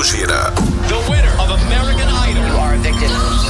mundo gira. The winner of American Idol. You are addicted.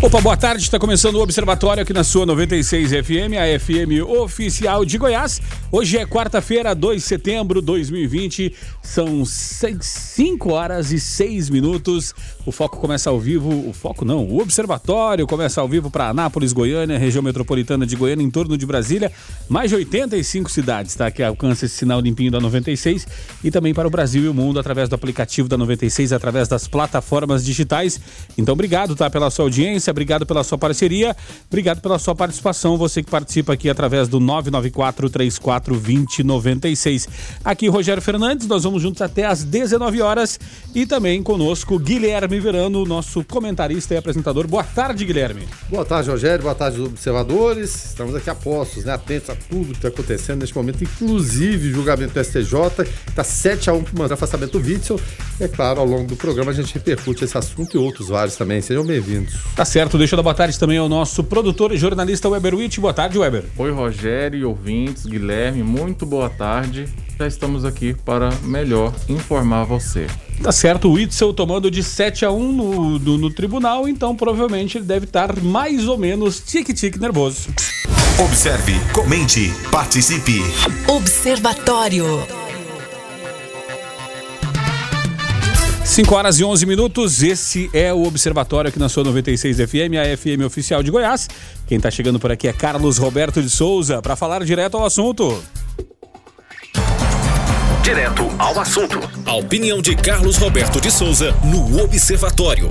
Opa, boa tarde. Está começando o Observatório aqui na sua 96 FM, a FM oficial de Goiás. Hoje é quarta-feira, 2 de setembro de 2020. São 5 horas e 6 minutos. O foco começa ao vivo. O foco não, o Observatório começa ao vivo para Anápolis, Goiânia, região metropolitana de Goiânia, em torno de Brasília. Mais de 85 cidades, tá? Que alcança esse sinal limpinho da 96. E também para o Brasil e o mundo através do aplicativo da 96, através das plataformas digitais. Então, obrigado, tá? Pela sua audiência, obrigado pela sua parceria, obrigado pela sua participação. Você que participa aqui através do 994 34 2096. Aqui, Rogério Fernandes, nós vamos juntos até às 19 horas. E também conosco, Guilherme Verano, nosso comentarista e apresentador. Boa tarde, Guilherme. Boa tarde, Rogério. Boa tarde, observadores. Estamos aqui apostos, né? Atentos a tudo que está acontecendo neste momento, inclusive o julgamento do STJ, que está 7x1 para o afastamento do Witzel. É claro, ao longo do programa a gente repercute esse assunto e outros vários também. Sejam bem-vindos. Tá certo, deixa eu dar boa tarde também ao nosso produtor e jornalista Weber Witt. Boa tarde, Weber. Oi, Rogério ouvintes, Guilherme, muito boa tarde. Já estamos aqui para melhor informar você. Tá certo, o Witzel tomando de 7 a 1 no, no, no tribunal, então provavelmente ele deve estar mais ou menos tique-tique nervoso. Observe, comente, participe. Observatório. 5 horas e 11 minutos, esse é o Observatório aqui na sua 96 FM, a FM oficial de Goiás. Quem tá chegando por aqui é Carlos Roberto de Souza, para falar direto ao assunto. Direto ao assunto. A opinião de Carlos Roberto de Souza no Observatório.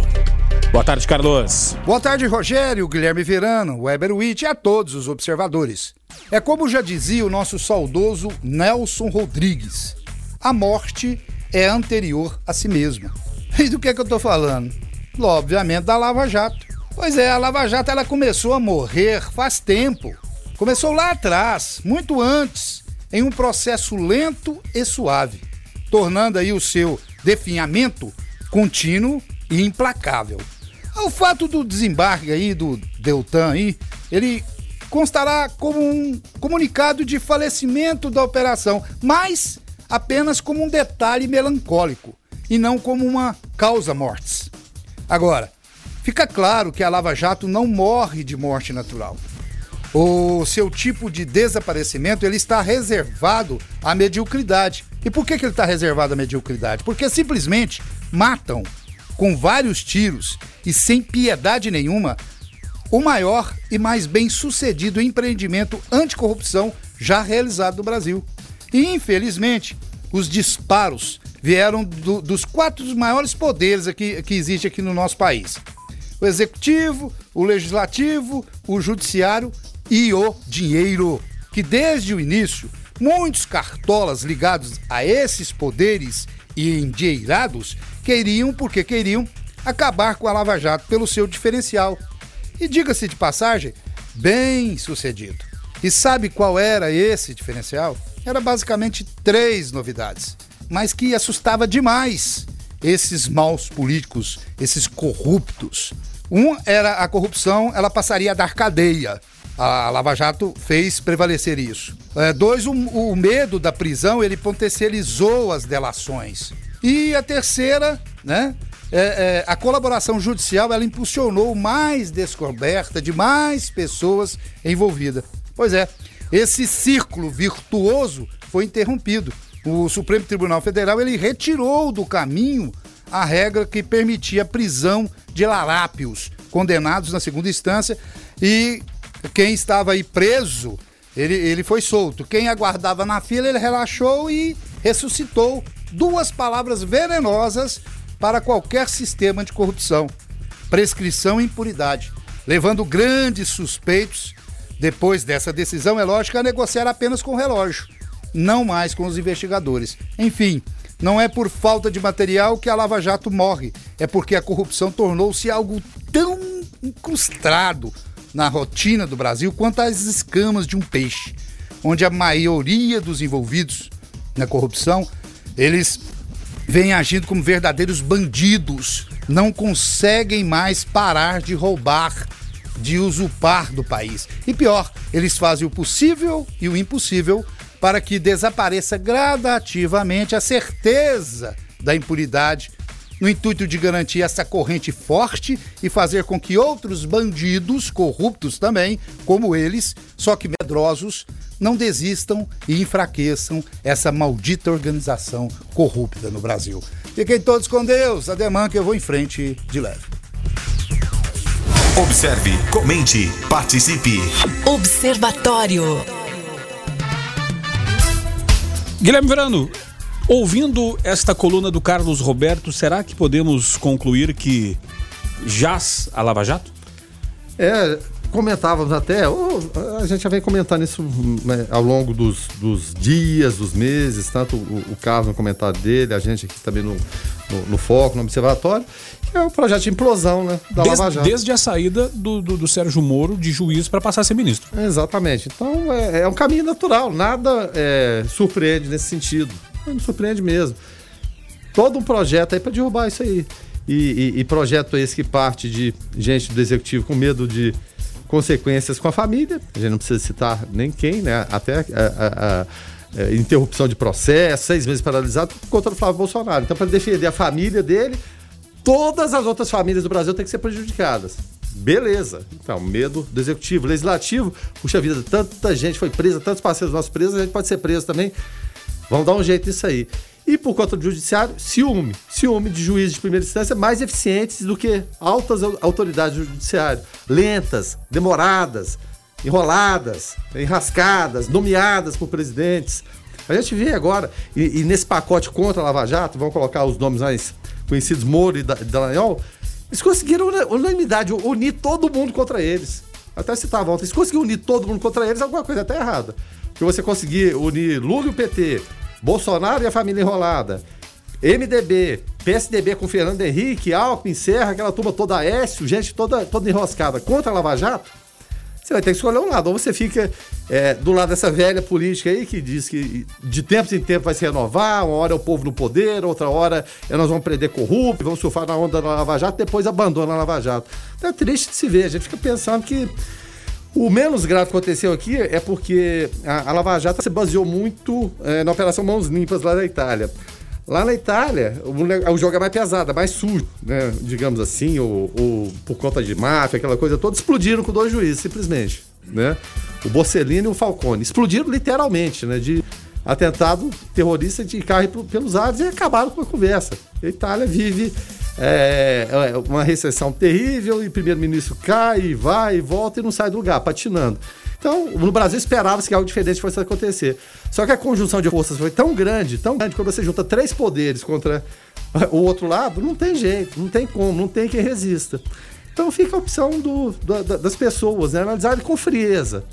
Boa tarde, Carlos. Boa tarde, Rogério, Guilherme Verano, Weber Witt e a todos os observadores. É como já dizia o nosso saudoso Nelson Rodrigues: a morte é anterior a si mesma. E do que é que eu tô falando? Obviamente da Lava Jato. Pois é, a Lava Jato ela começou a morrer faz tempo. Começou lá atrás, muito antes, em um processo lento e suave, tornando aí o seu definhamento contínuo e implacável. O fato do desembarque aí do Deltan aí, ele constará como um comunicado de falecimento da operação, mas apenas como um detalhe melancólico e não como uma causa mortes. Agora, fica claro que a Lava Jato não morre de morte natural. O seu tipo de desaparecimento ele está reservado à mediocridade. E por que, que ele está reservado à mediocridade? Porque simplesmente matam com vários tiros e sem piedade nenhuma o maior e mais bem sucedido empreendimento anticorrupção já realizado no Brasil. E infelizmente, os disparos vieram do- dos quatro maiores poderes aqui, que existe aqui no nosso país: o executivo, o legislativo, o judiciário e o dinheiro. Que desde o início, muitos cartolas ligados a esses poderes e endinheirados queriam, porque queriam, acabar com a Lava Jato pelo seu diferencial. E diga-se de passagem, bem sucedido. E sabe qual era esse diferencial? Era basicamente três novidades, mas que assustava demais esses maus políticos, esses corruptos. Um era a corrupção, ela passaria a dar cadeia. A Lava Jato fez prevalecer isso. É, dois, o, medo da prisão, ele potencializou as delações. E a terceira, né? é, é, a colaboração judicial, ela impulsionou mais descoberta de mais pessoas envolvidas. Pois é, esse círculo virtuoso foi interrompido. O Supremo Tribunal Federal ele retirou do caminho a regra que permitia a prisão de larápios condenados na segunda instância e quem estava aí preso, ele, ele foi solto. Quem aguardava na fila, ele relaxou e ressuscitou duas palavras venenosas para qualquer sistema de corrupção: prescrição e impunidade, levando grandes suspeitos, depois dessa decisão, é lógico, a negociar apenas com o relógio, não mais com os investigadores. Enfim, Não é por falta de material que a Lava Jato morre, é porque a corrupção tornou-se algo tão incrustado na rotina do Brasil quanto as escamas de um peixe, onde a maioria dos envolvidos na corrupção, eles vêm agindo como verdadeiros bandidos, não conseguem mais parar de roubar, de usurpar do país. E pior, eles fazem o possível e o impossível para que desapareça gradativamente a certeza da impunidade, no intuito de garantir essa corrente forte e fazer com que outros bandidos corruptos também, como eles, só que medrosos, não desistam e enfraqueçam essa maldita organização corrupta no Brasil. Fiquem todos com Deus, ademã que eu vou em frente de leve. Observe, comente, participe. Observatório. Guilherme Verano, ouvindo esta coluna do Carlos Roberto, será que podemos concluir que jaz a Lava Jato? É, comentávamos até, a gente já vem comentando isso né, ao longo dos, dos, dias, dos meses, tanto o, o Carlos no comentário dele, a gente aqui também no, no, no Foco, no Observatório, é o projeto de implosão né, da desde, Lava Jato. Desde a saída do, do, do Sérgio Moro de juiz para passar a ser ministro. Exatamente. Então é, é um caminho natural, nada é, surpreende nesse sentido. Não surpreende mesmo. Todo um projeto aí para derrubar isso aí. E, e, e projeto esse que parte de gente do executivo com medo de consequências com a família, a gente não precisa citar nem quem, né? Até a, a, a, interrupção de processo, seis meses paralisado contra o Flávio Bolsonaro. Então, para defender a família dele, todas as outras famílias do Brasil têm que ser prejudicadas. Beleza. Então, medo do executivo. Legislativo, puxa vida, tanta gente foi presa, tantos parceiros nossos presos, a gente pode ser preso também. Vamos dar um jeito nisso aí. E por conta do judiciário, ciúme. Ciúme de juízes de primeira instância mais eficientes do que altas autoridades do judiciário. Lentas, demoradas, enroladas, enrascadas, nomeadas por presidentes. A gente vê agora, e, e nesse pacote contra a Lava Jato, vamos colocar os nomes mais conhecidos, Moro e Dallagnol, eles conseguiram unanimidade, unir todo mundo contra eles. Até citava ontem, se conseguir unir todo mundo contra eles, alguma coisa até errada. Porque você conseguir unir Lula e o PT, Bolsonaro e a família enrolada, MDB, PSDB com Fernando Henrique, Alckmin, Serra, aquela turma toda Aécio, gente toda, toda enroscada contra a Lava Jato, você vai ter que escolher um lado. Ou você fica é, do lado dessa velha política aí que diz que de tempos em tempos vai se renovar, uma hora é o povo no poder, outra hora é nós vamos prender corrupto, vamos surfar na onda da Lava Jato, depois abandona a Lava Jato. Então é triste de se ver, a gente fica pensando que o menos grave que aconteceu aqui é porque a, a Lava Jato se baseou muito é, na Operação Mãos Limpas lá da Itália. Lá na Itália, o, o jogo é mais pesado, é mais sujo, né? digamos assim, ou, ou, por conta de máfia, aquela coisa toda, explodiram com dois juízes, simplesmente. Né? O Borsellino e o Falcone. Explodiram literalmente, né? De atentado terrorista de carro pelos ares e acabaram com a conversa. A Itália vive é, é, uma recessão terrível e o primeiro-ministro cai, vai e volta e não sai do lugar, patinando. Então, no Brasil esperava-se que algo diferente fosse acontecer. Só que a conjunção de forças foi tão grande, tão grande, quando você junta três poderes contra o outro lado, não tem jeito, não tem como, não tem quem resista. Então fica a opção do, do, das pessoas, né? analisar com frieza.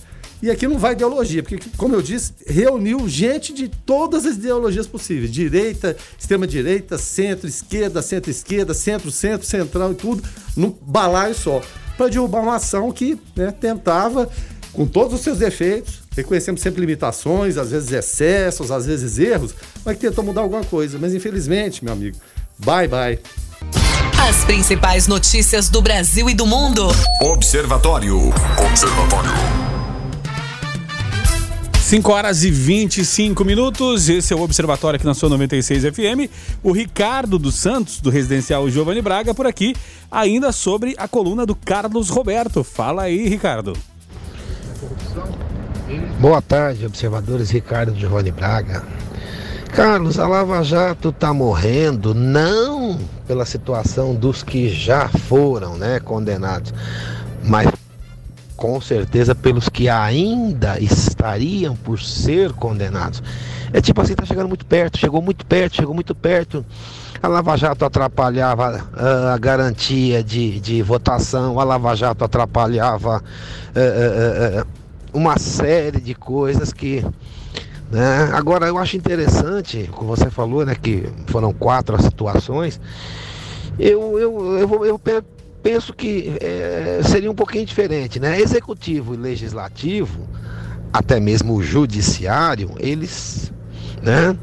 E aqui não vai ideologia, porque, como eu disse, reuniu gente de todas as ideologias possíveis: direita, extrema-direita, centro, esquerda, centro-esquerda, centro-centro, central e tudo, num balaio só. Para derrubar uma ação que né, tentava, com todos os seus defeitos, reconhecemos sempre limitações, às vezes excessos, às vezes erros, mas que tentou mudar alguma coisa. Mas infelizmente, meu amigo, bye bye. As principais notícias do Brasil e do mundo. Observatório. Observatório. 5 horas e 25 minutos. Esse é o Observatório aqui na sua 96 FM. O Ricardo dos Santos, do Residencial Giovanni Braga, por aqui, ainda sobre a coluna do Carlos Roberto. Fala aí, Ricardo. Boa tarde, observadores. Ricardo Giovanni Braga. Carlos, a Lava Jato está morrendo não pela situação dos que já foram né, condenados, mas com certeza pelos que ainda estariam por ser condenados. É tipo assim, tá chegando muito perto, chegou muito perto, chegou muito perto. A Lava Jato atrapalhava uh, a garantia de, de votação, a Lava Jato atrapalhava uh, uh, uma série de coisas que Né? Agora, eu acho interessante, como você falou, né, que foram quatro as situações, eu, eu, eu, eu penso que é, seria um pouquinho diferente. Né? Executivo e legislativo, até mesmo o judiciário, eles né,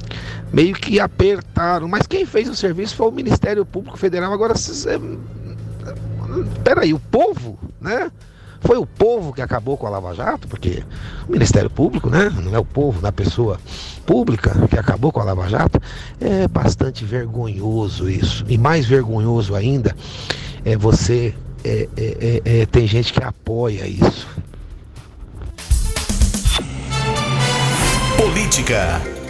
meio que apertaram. Mas quem fez o serviço foi o Ministério Público Federal. Agora, peraí, o povo, né? Foi o povo que acabou com a Lava Jato, porque o Ministério Público, né? Não é o povo, na pessoa pública que acabou com a Lava Jato. É bastante vergonhoso isso. E mais vergonhoso ainda é você. É, é, é, é tem gente que apoia isso. Política.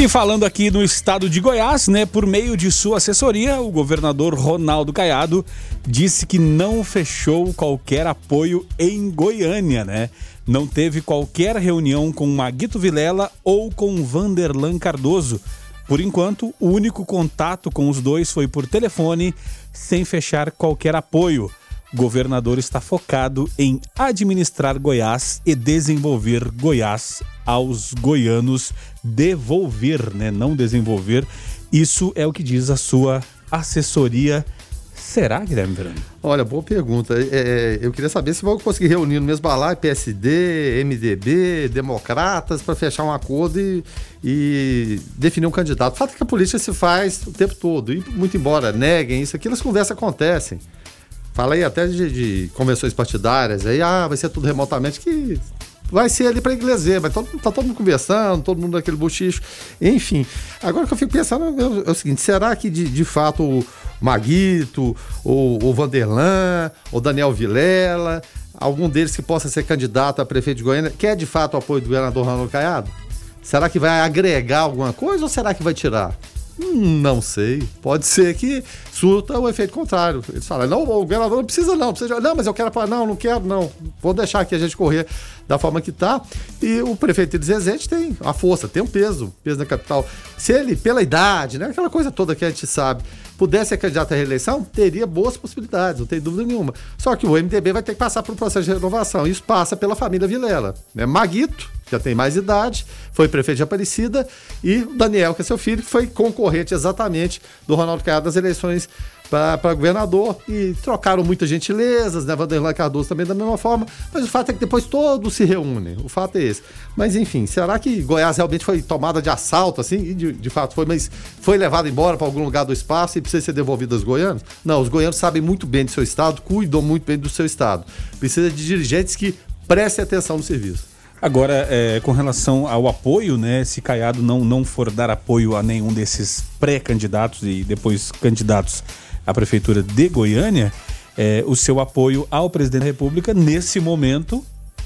E falando aqui no estado de Goiás, né, por meio de sua assessoria, o governador Ronaldo Caiado disse que não fechou qualquer apoio em Goiânia, né? Não teve qualquer reunião com Maguito Vilela ou com Vanderlan Cardoso. Por enquanto, o único contato com os dois foi por telefone, sem fechar qualquer apoio governador está focado em administrar Goiás e desenvolver Goiás aos goianos, devolver, né, não desenvolver. Isso é o que diz a sua assessoria. Será, Guilherme Verano? Olha, boa pergunta. É, é, eu queria saber se vão conseguir reunir no mesmo balaio PSD, MDB, democratas, para fechar um acordo e, e, definir um candidato. O fato é que a política se faz o tempo todo. E, muito embora neguem isso aqui, as conversas acontecem. Fala aí até de, de convenções partidárias, aí, ah, vai ser tudo remotamente, que vai ser ali para igreja, mas todo, tá todo mundo conversando, todo mundo naquele bochicho, enfim. Agora que eu fico pensando é, é o seguinte, será que de, de fato o Maguito, o, o Vanderlan, o Daniel Vilela, algum deles que possa ser candidato a prefeito de Goiânia, quer de fato o apoio do governador Ronaldo Caiado? Será que vai agregar alguma coisa ou será que vai tirar? Não sei. Pode ser que surta o efeito contrário. Eles falam, não, o governador não precisa não, precisa, não, mas eu quero falar, não, não quero, não. Vou deixar aqui a gente correr da forma que está. E o prefeito de Zezete tem a força, tem um peso, peso na capital. Se ele, pela idade, né, aquela coisa toda que a gente sabe, pudesse ser candidato à reeleição, teria boas possibilidades, não tem dúvida nenhuma. Só que o MDB vai ter que passar por um processo de renovação. Isso passa pela família Vilela. Né? Maguito, já tem mais idade, foi prefeito de Aparecida, e o Daniel, que é seu filho, que foi concorrente exatamente do Ronaldo Caiado nas eleições para governador e trocaram muitas gentilezas, né? Vanderlan Cardoso também da mesma forma, mas o fato é que depois todos se reúnem, o fato é esse. Mas enfim, será que Goiás realmente foi tomada de assalto, assim? E de, de fato foi, mas foi levado embora para algum lugar do espaço e precisa ser devolvido aos goianos? Não, os goianos sabem muito bem do seu estado, cuidam muito bem do seu estado. Precisa de dirigentes que prestem atenção no serviço. Agora, é, com relação ao apoio, né? Se Caiado não, não for dar apoio a nenhum desses pré-candidatos e depois candidatos a Prefeitura de Goiânia, é, o seu apoio ao presidente da República nesse momento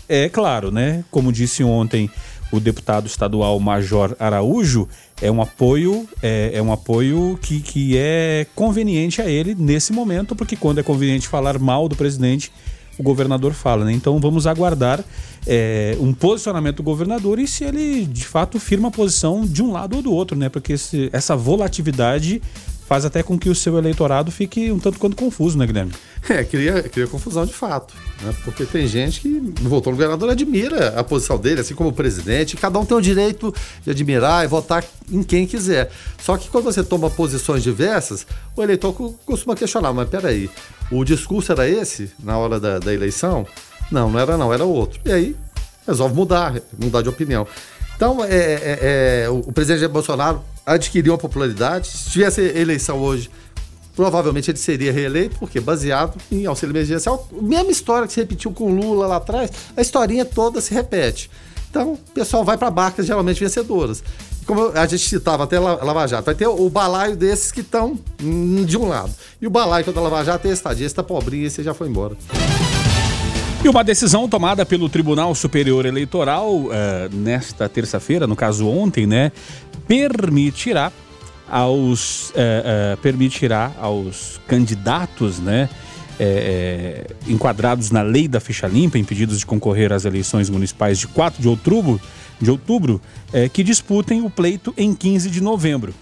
é claro, né? Como disse ontem o deputado estadual Major Araújo, é um apoio, é, é, um apoio que, que é conveniente a ele nesse momento, porque quando é conveniente falar mal do presidente, o governador fala, né? Então vamos aguardar é, um posicionamento do governador e se ele de fato firma a posição de um lado ou do outro, né? Porque esse, essa volatilidade faz até com que o seu eleitorado fique um tanto quanto confuso, né, Guilherme? É, cria, cria confusão de fato. Né? Porque tem gente que votou no governador admira a posição dele, assim como o presidente. Cada um tem o direito de admirar e votar em quem quiser. Só que quando você toma posições diversas, o eleitor costuma questionar, mas peraí, o discurso era esse na hora da, da eleição? Não, não era não, era outro. E aí resolve mudar, mudar de opinião. Então, é, é, é, o presidente Bolsonaro adquiriu uma popularidade. Se tivesse eleição hoje, provavelmente ele seria reeleito, porque baseado em auxílio emergencial. Mesma história que se repetiu com Lula lá atrás, a historinha toda se repete. Então, o pessoal vai para barcas geralmente vencedoras. Como a gente citava até Lava Jato, vai ter o balaio desses que estão de um lado. E o balaio da Lava Jato é estadia, esse tá pobrinho, esse já foi embora. E uma decisão tomada pelo Tribunal Superior Eleitoral uh, nesta terça-feira, no caso ontem, né, permitirá aos uh, uh, permitirá aos candidatos, né, enquadrados na lei da ficha limpa, impedidos de concorrer às eleições municipais de 4 de outubro, de outubro, que disputem o pleito em 15 de novembro.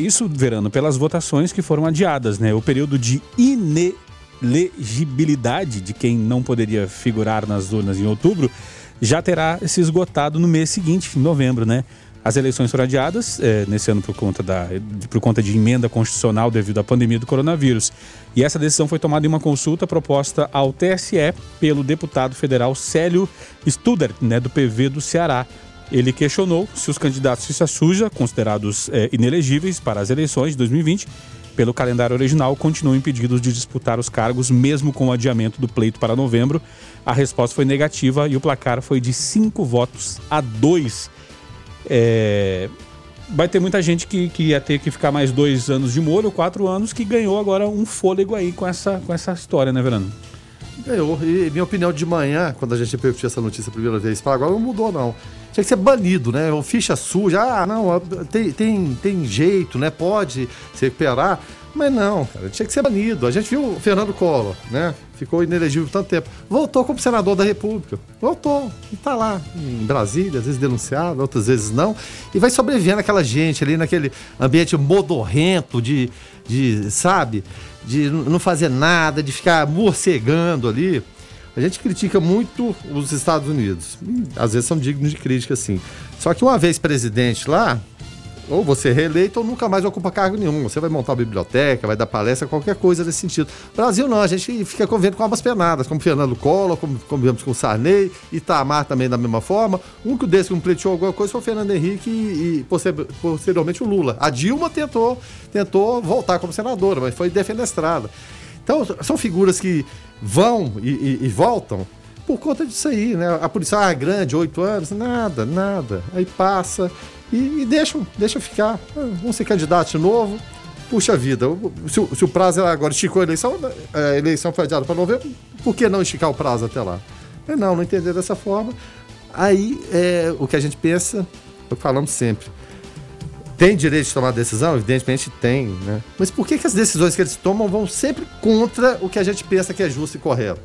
isso, verano, pelas votações que foram adiadas, né? O período de ine elegibilidade de quem não poderia figurar nas urnas em outubro já terá se esgotado no mês seguinte, em novembro, né? As eleições foram adiadas eh, nesse ano por conta, da, por conta de emenda constitucional devido à pandemia do coronavírus. E essa decisão foi tomada em uma consulta proposta ao TSE pelo deputado federal Célio Studer, né, do PV do Ceará. Ele questionou se os candidatos ficha suja, considerados eh, inelegíveis para as eleições de 2020, pelo calendário original, continuam impedidos de disputar os cargos, mesmo com o adiamento do pleito para novembro. A resposta foi negativa e o placar foi de cinco votos a dois. É, Vai ter muita gente que, que ia ter que ficar mais dois anos de molho, quatro anos, que ganhou agora um fôlego aí com essa, com essa história, né, Verano? Ganhou. E minha opinião de manhã, quando a gente repercutiu essa notícia a primeira vez para agora, não mudou, não. Tinha que ser banido, né? O ficha suja. Ah, não, tem, tem, tem jeito, né? Pode se recuperar. Mas não, cara, tinha que ser banido. A gente viu o Fernando Collor, né? Ficou inelegível por tanto tempo. Voltou como senador da República. Voltou. E tá lá, em Brasília, às vezes denunciado, outras vezes não. E vai sobrevivendo aquela gente ali naquele ambiente modorrento de, de sabe? De não fazer nada, de ficar morcegando ali. A gente critica muito os Estados Unidos. Às vezes são dignos de crítica, sim. Só que uma vez presidente lá, ou você é reeleito ou nunca mais ocupa cargo nenhum. Você vai montar uma biblioteca, vai dar palestra, qualquer coisa nesse sentido. Brasil não, a gente fica convivendo com ambas penadas, como Fernando Collor, como convivemos com Sarney, Itamar também da mesma forma. Um que pleiteou alguma coisa foi o Fernando Henrique e, e posteriormente o Lula. A Dilma tentou, tentou voltar como senadora, mas foi defenestrada. Então, são figuras que vão e, e, e voltam por conta disso aí, né? A polícia, ah, grande, oito anos, nada, nada. Aí passa e, e deixam, deixa ficar. Ah, vamos ser candidato novo. Puxa vida, se, o, se o prazo agora esticou a eleição, a eleição foi adiada para novembro, por que não esticar o prazo até lá? Mas não, não entender dessa forma. Aí é o que a gente pensa, falamos sempre. Tem direito de tomar decisão? Evidentemente tem, né? Mas por que, que as decisões que eles tomam vão sempre contra o que a gente pensa que é justo e correto?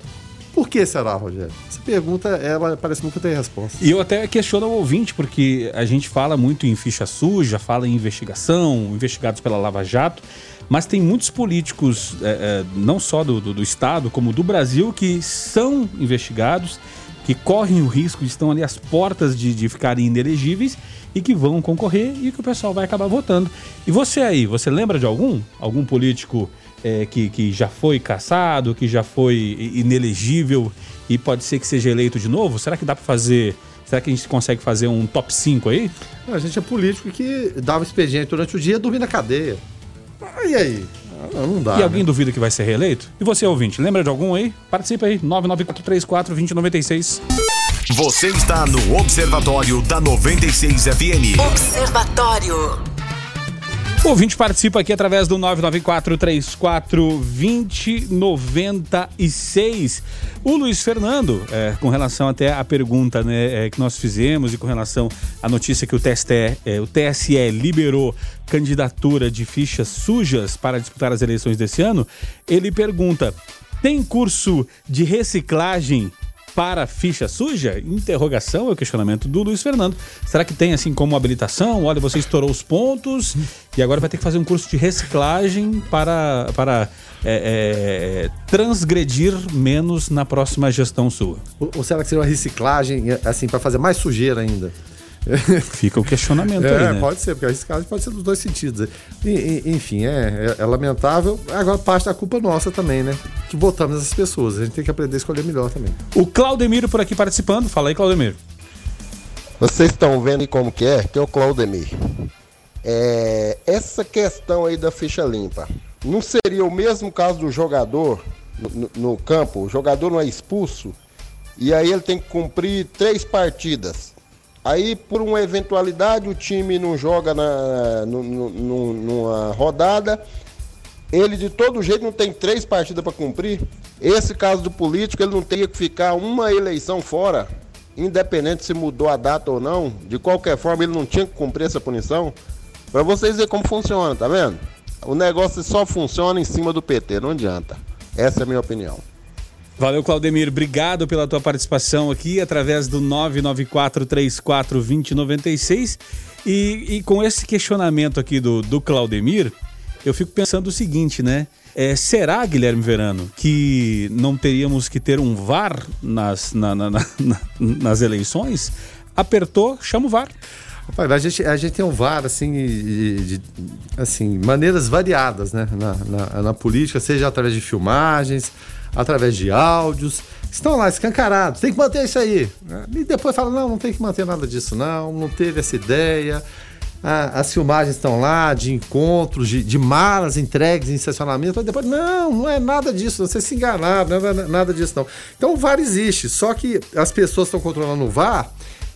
Por que será, Rogério? Essa pergunta, ela parece nunca ter resposta. E eu até questiono o ouvinte, porque a gente fala muito em ficha suja, fala em investigação, investigados pela Lava Jato, mas tem muitos políticos, é, é, não só do, do, do Estado, como do Brasil, que são investigados, que correm o risco, estão ali às portas de, de ficarem inelegíveis e que vão concorrer e que o pessoal vai acabar votando. E você aí, você lembra de algum? Algum político é, que, que já foi caçado, que já foi inelegível e pode ser que seja eleito de novo? Será que dá para fazer. Será que a gente consegue fazer um top 5 aí? A gente é político que dava expediente durante o dia e dormia na cadeia. E aí? Não dá. E alguém né? duvida que vai ser reeleito? E você, ouvinte, lembra de algum aí? Participa aí, 99434-2096. Você está no Observatório da 96 FM. Observatório. O ouvinte participa aqui através do 994-34-2096. O Luiz Fernando, é, com relação até à pergunta né, é, que nós fizemos e com relação à notícia que o TSE, é, o TSE liberou candidatura de fichas sujas para disputar as eleições desse ano, ele pergunta: tem curso de reciclagem para ficha suja? Interrogação é o questionamento do Luiz Fernando. Será que tem assim como habilitação? Olha, você estourou os pontos e agora vai ter que fazer um curso de reciclagem para, para é, é, transgredir menos na próxima gestão sua. Ou, ou será que seria uma reciclagem assim para fazer mais sujeira ainda? Fica o questionamento é, aí, né? pode ser, porque a reciclagem pode ser dos dois sentidos. E, e, enfim, é, é, é, lamentável. Agora parte da culpa nossa também, né? Que votamos essas pessoas. A gente tem que aprender a escolher melhor também. O Claudemiro por aqui participando. Fala aí, Claudemiro. Vocês estão vendo aí como que é? Que é o Claudemir. É, essa questão aí da ficha limpa. Não seria o mesmo caso do jogador no, no campo? O jogador não é expulso e aí ele tem que cumprir três partidas. Aí, por uma eventualidade, o time não joga na, no, no, numa rodada. Ele, de todo jeito, não tem três partidas para cumprir. Esse caso do político, ele não teria que ficar uma eleição fora, independente se mudou a data ou não. De qualquer forma, ele não tinha que cumprir essa punição. Para vocês verem como funciona, tá vendo? O negócio só funciona em cima do PT, não adianta. Essa é a minha opinião. Valeu, Claudemir. Obrigado pela tua participação aqui através do 994-34-2096. E, e com esse questionamento aqui do, do Claudemir, eu fico pensando o seguinte, né? É, será, Guilherme Verano, que não teríamos que ter um VAR nas, na- na- na- na- nas eleições? Apertou, chama o VAR. A gente, a gente tem um VAR, assim, de, de- assim, maneiras variadas, né? Na, na, na política, seja através de filmagens, através de áudios. Estão lá escancarados, tem que manter isso aí. E depois fala, não, não tem que manter nada disso, não, não teve essa ideia. Ah, as filmagens estão lá, de encontros, de, de malas entregues em estacionamento. Mas depois, não, não é nada disso, vocês se enganaram, não é nada disso, não. Então o VAR existe, só que as pessoas estão controlando o VAR,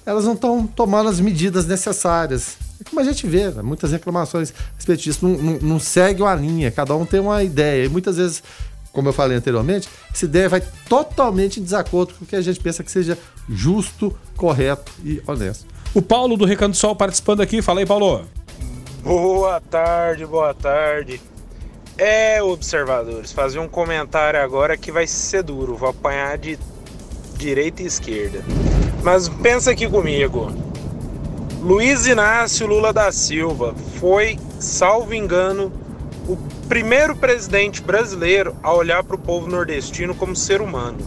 elas não estão tomando as medidas necessárias. É como a gente vê, né? muitas reclamações a respeito disso. Não, não, não segue uma linha, cada um tem uma ideia. E muitas vezes, como eu falei anteriormente, essa ideia vai totalmente em desacordo com o que a gente pensa que seja justo, correto e honesto. O Paulo do Recanto do Sol participando aqui. Fala aí, Paulo. Boa tarde, boa tarde. É, observadores, fazer um comentário agora que vai ser duro, vou apanhar de direita e esquerda. Mas pensa aqui comigo. Luiz Inácio Lula da Silva foi, salvo engano, o primeiro presidente brasileiro a olhar para o povo nordestino como ser humano.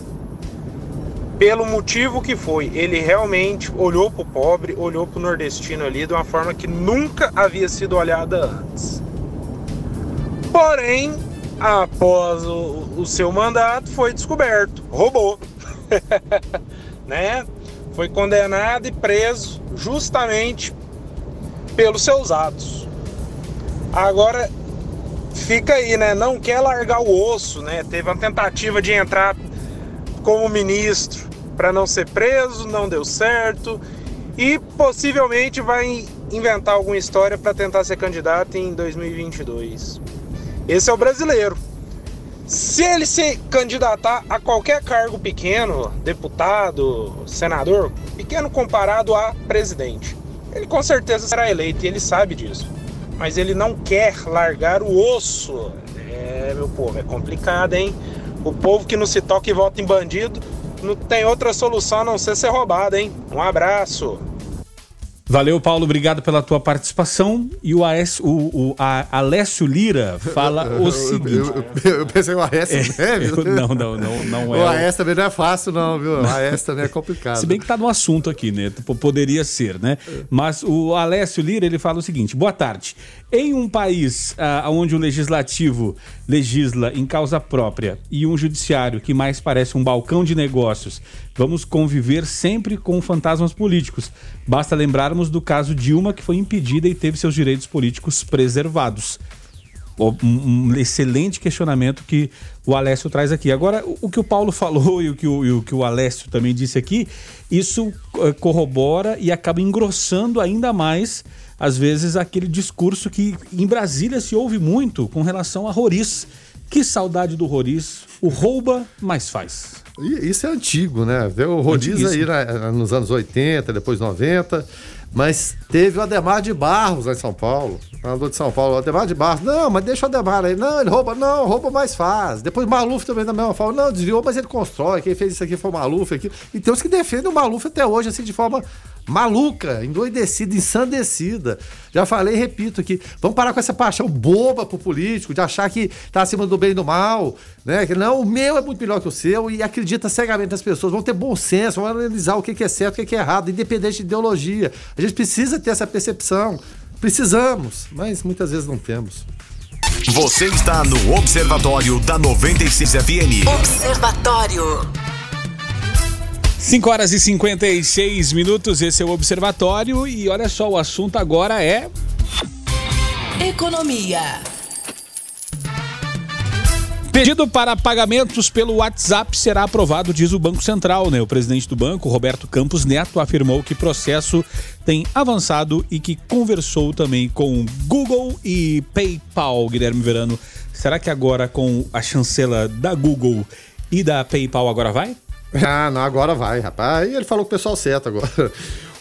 Pelo motivo que foi, ele realmente olhou para o pobre, olhou para o nordestino ali de uma forma que nunca havia sido olhada antes. Porém, após o, o seu mandato, foi descoberto, roubou, né? Foi condenado e preso justamente pelos seus atos. Agora fica aí, né? Não quer largar o osso, né? Teve uma tentativa de entrar como ministro para não ser preso, não deu certo e possivelmente vai inventar alguma história para tentar ser candidato em 2022. Esse é o brasileiro. Se ele se candidatar a qualquer cargo pequeno, deputado, senador, pequeno comparado a presidente, ele com certeza será eleito e ele sabe disso. Mas ele não quer largar o osso. É, meu povo, é complicado, hein? O povo que não se toca e vota em bandido não tem outra solução a não ser ser roubado, hein? Um abraço. Valeu, Paulo. Obrigado pela tua participação. E o, AS, o, o Alessio Lira fala o seguinte. Eu, eu, eu pensei o Aécio É, Neves. eu- não, não, não, não é O Aécio também não é fácil, não, viu? O Aécio também é complicado. Se bem que tá no assunto aqui, né? Poderia ser, né? Mas o Alessio Lira, ele fala o seguinte: boa tarde. Em um país ah, onde o legislativo legisla em causa própria e um judiciário que mais parece um balcão de negócios, vamos conviver sempre com fantasmas políticos. Basta lembrarmos do caso Dilma, que foi impedida e teve seus direitos políticos preservados. Um, excelente questionamento que o Alessio traz aqui. Agora, o, que o Paulo falou e o que o, o que o Alessio também disse aqui, isso eh, corrobora e acaba engrossando ainda mais, às vezes, aquele discurso que em Brasília se ouve muito com relação a Roriz. Que saudade do Roriz. O rouba, mas faz. Isso é antigo, né? O Rodiz aí né, nos anos 80, depois 90. Mas teve o Ademar de Barros lá em São Paulo. Senador de São Paulo, o Ademar de Barros. Não, mas deixa o Ademar aí. Não, ele rouba. Não, rouba mais faz. Depois Maluf também da mesma forma. Não, desviou, mas ele constrói. Quem fez isso aqui foi o Maluf. Aqui. E tem os que defendem o Maluf até hoje, assim, de forma maluca, endoidecida, ensandecida. Já falei e repito aqui. Vamos parar com essa paixão boba pro político, de achar que tá acima do bem e do mal, né? Que não, o meu é muito melhor que o seu e acredita cegamente nas pessoas. Vão ter bom senso, vão analisar o que é certo, o que que é errado, independente de ideologia. A gente precisa ter essa percepção. Precisamos, mas muitas vezes não temos. Você está no Observatório da 96 FM. Observatório. 5 horas e 56 minutos, esse é o Observatório e olha só, o assunto agora é Economia. Pedido para pagamentos pelo WhatsApp será aprovado, diz o Banco Central, né? O presidente do banco, Roberto Campos Neto, afirmou que o processo tem avançado e que conversou também com Google e PayPal, Guilherme Verano. Será que agora com a chancela da Google e da PayPal agora vai? Ah, não, agora vai, rapaz. Aí ele falou com o pessoal certo agora.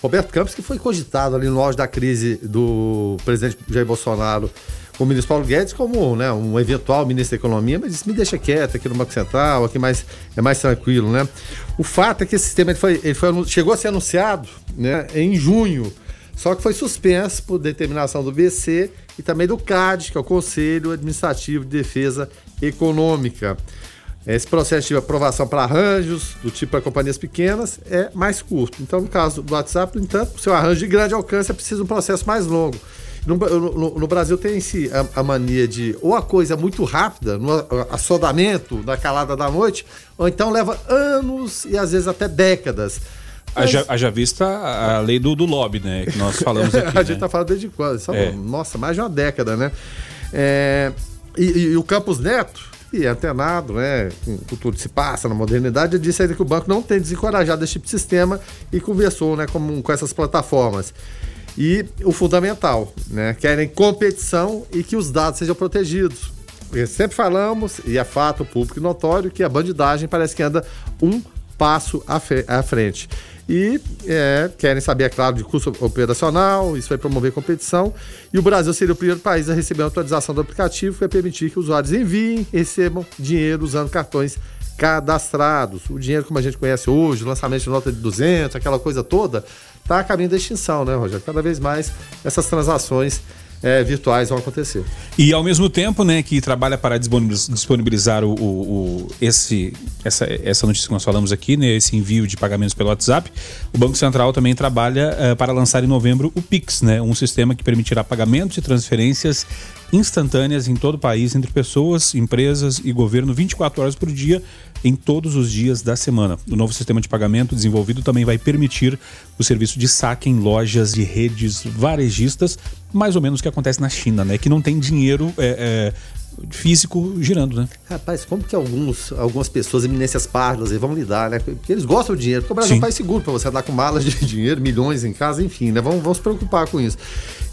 Roberto Campos, que foi cogitado ali no auge da crise do presidente Jair Bolsonaro com o ministro Paulo Guedes como né, um eventual ministro da Economia, mas disse, me deixa quieto aqui no Banco Central, aqui mais, é mais tranquilo, né? O fato é que esse sistema ele foi, ele foi, chegou a ser anunciado né, em junho, Só que foi suspenso por determinação do BC e também do CAD, que é o Conselho Administrativo de Defesa Econômica. Esse processo de aprovação para arranjos do tipo para companhias pequenas é mais curto. Então, no caso do WhatsApp, no entanto, o seu arranjo de grande alcance é preciso um processo mais longo. No, no, no Brasil tem-se a, a, mania de ou a coisa muito rápida, no assodamento, na calada da noite, ou então leva anos e às vezes até décadas. Mas... Haja, haja vista a lei do, do lobby, né? Que nós falamos aqui. a né? gente tá falando desde quando? É. Nossa, mais de uma década, né? É, e, e, e o Campos Neto, que é antenado, né, com tudo se passa na modernidade, disse ainda que o banco não tem desencorajado esse tipo de sistema e conversou né, com, com essas plataformas. E o fundamental, né? Querem competição e que os dados sejam protegidos. Sempre falamos, e é fato público e notório, que a bandidagem parece que anda um passo à frente. E é, querem saber, é claro, de custo operacional, isso vai promover competição. E o Brasil seria o primeiro país a receber a atualização do aplicativo, que vai permitir que usuários enviem e recebam dinheiro usando cartões cadastrados. O dinheiro, como a gente conhece hoje, lançamento de nota de 200, aquela coisa toda, está a caminho da extinção, né, Rogério? Cada vez mais essas transações é, virtuais vão acontecer. E ao mesmo tempo, né, que trabalha para disponibilizar o, o, o, esse, essa, essa notícia que nós falamos aqui, né, esse envio de pagamentos pelo WhatsApp, o Banco Central também trabalha uh, para lançar em novembro o Pix, né, um sistema que permitirá pagamentos e transferências instantâneas em todo o país entre pessoas, empresas e governo 24 horas por dia em todos os dias da semana. O novo sistema de pagamento desenvolvido também vai permitir o serviço de saque em lojas e redes varejistas, mais ou menos o que acontece na China, né? Que não tem dinheiro é, é, físico girando, né? Rapaz, como que alguns, algumas pessoas, eminências pardas, vão lidar, né? Porque eles gostam do dinheiro, porque o Brasil Sim. país seguro para você andar com malas de dinheiro, milhões em casa, enfim, né? Vamos, vamos se preocupar com isso.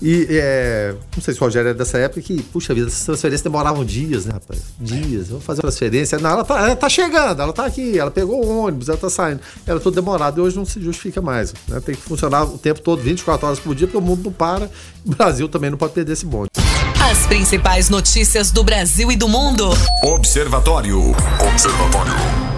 E é, não sei se o Rogério é dessa época que, puxa vida, essas transferências demoravam dias, né, rapaz? Dias. Vamos fazer transferência. Não, ela tá, ela tá chegando, ela tá aqui, ela pegou o ônibus, ela tá saindo. Era tudo demorado e hoje não se justifica mais. Né? Tem que funcionar o tempo todo, 24 horas por dia, porque o mundo não para. O Brasil também não pode perder esse bonde. As principais notícias do Brasil e do mundo. Observatório. Observatório.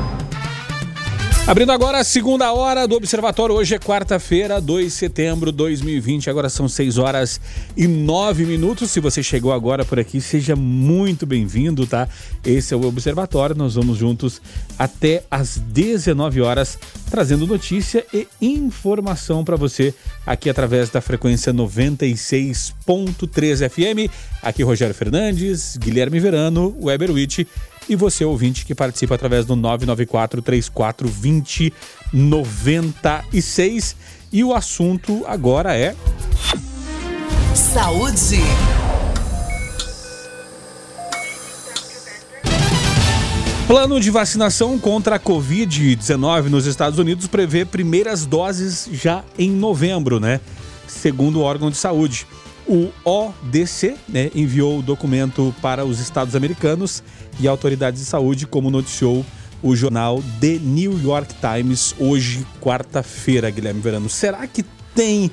Abrindo agora a segunda hora do Observatório. Hoje é quarta-feira, 2 de setembro de 2020. Agora são 6 horas e 9 minutos. Se você chegou agora por aqui, seja muito bem-vindo, tá? Esse é o Observatório. Nós vamos juntos até às 19 horas, trazendo notícia e informação para você aqui através da frequência 96.3 FM. Aqui Rogério Fernandes, Guilherme Verano, Weber Witt e você, ouvinte, que participa através do 994 3420 96. E o assunto agora é. Saúde. Plano de vacinação contra a Covid-19 nos Estados Unidos prevê primeiras doses já em novembro, né? Segundo o órgão de saúde. O ODC né, enviou o documento para os Estados americanos e autoridades de saúde, como noticiou o jornal The New York Times hoje, quarta-feira, Guilherme Verano. Será que tem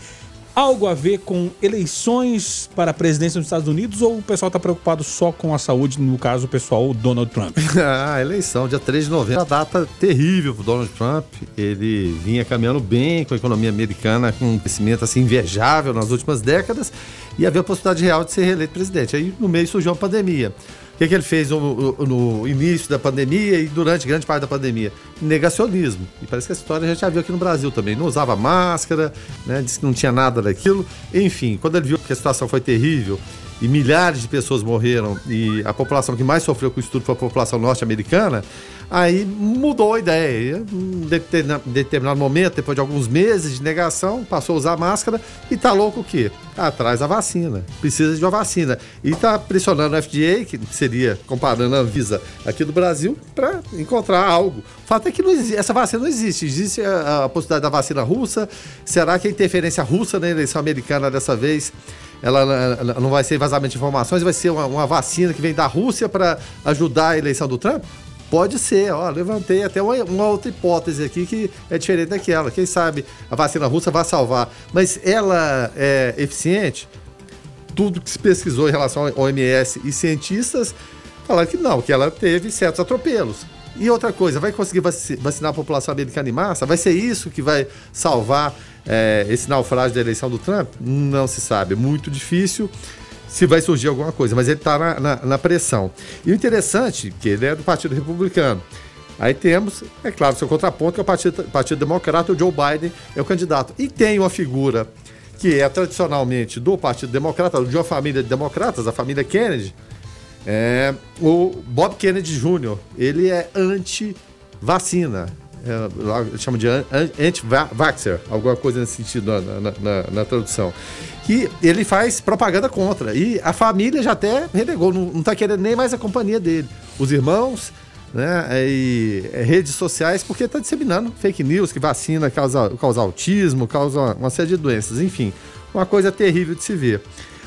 algo a ver com eleições para a presidência dos Estados Unidos ou o pessoal está preocupado só com a saúde, no caso o pessoal Donald Trump? ah, eleição, dia 3 de novembro, a data terrível para Donald Trump. Ele vinha caminhando bem com a economia americana, com um crescimento assim invejável nas últimas décadas e havia a possibilidade real de ser reeleito presidente. Aí no meio surgiu a pandemia que, que ele fez no, no, início da pandemia e durante grande parte da pandemia? Negacionismo. E parece que essa história a gente já viu aqui no Brasil também. Não usava máscara, né? disse que não tinha nada daquilo. Enfim, quando ele viu que a situação foi terrível e milhares de pessoas morreram e a população que mais sofreu com o estudo foi a população norte-americana, Aí mudou a ideia. Em determinado momento, depois de alguns meses de negação, passou a usar máscara e tá louco o quê? Atrás a vacina. Precisa de uma vacina. E tá pressionando o FDA, que seria comparando a Visa aqui do Brasil, para encontrar algo. O fato é que existe, essa vacina não existe. Existe a, a possibilidade da vacina russa. Será que a interferência russa na eleição americana dessa vez ela, ela, não vai ser vazamento de informações, vai ser uma, uma vacina que vem da Rússia para ajudar a eleição do Trump? Pode ser, ó, levantei até uma, uma, outra hipótese aqui que é diferente daquela. Quem sabe a vacina russa vai salvar. Mas ela é eficiente? Tudo que se pesquisou em relação ao OMS e cientistas falaram que não, que ela teve certos atropelos. E outra coisa, vai conseguir vaci- vacinar a população americana em massa? Vai ser isso que vai salvar é, esse naufrágio da eleição do Trump? Não se sabe, é muito difícil se vai surgir alguma coisa, mas ele está na, na- na pressão. E o interessante, que ele é do Partido Republicano. Aí temos, é claro, seu contraponto, que é o Partido, Partido Democrata, o Joe Biden é o candidato. E tem uma figura que é tradicionalmente do Partido Democrata, de uma família de democratas, a família Kennedy, é o Bob Kennedy Jr. Ele é anti-vacina. É, chamam de an- an- anti-vaxxer, alguma coisa nesse sentido na, na- na- na tradução. Que ele faz propaganda contra. E a família já até renegou, não, não tá querendo nem mais a companhia dele. Os irmãos, né, e é, redes sociais, porque está disseminando fake news que vacina causa, causa autismo, causa uma série de doenças, enfim, uma coisa terrível de se ver.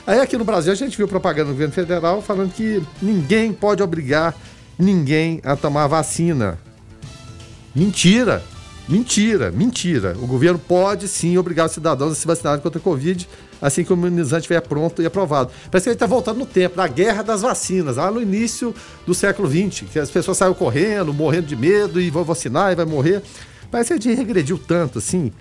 Aí aqui no Brasil a gente viu propaganda do governo federal falando que ninguém pode obrigar ninguém a tomar vacina. Mentira! Mentira, mentira. O governo pode sim obrigar os cidadãos a se vacinarem contra a Covid assim que o imunizante estiver pronto e aprovado. Parece que ele está voltando no tempo, na guerra das vacinas, lá no início do século XX, que as pessoas saíram correndo, morrendo de medo e vão vacinar e vai morrer. Parece que a gente regrediu tanto assim.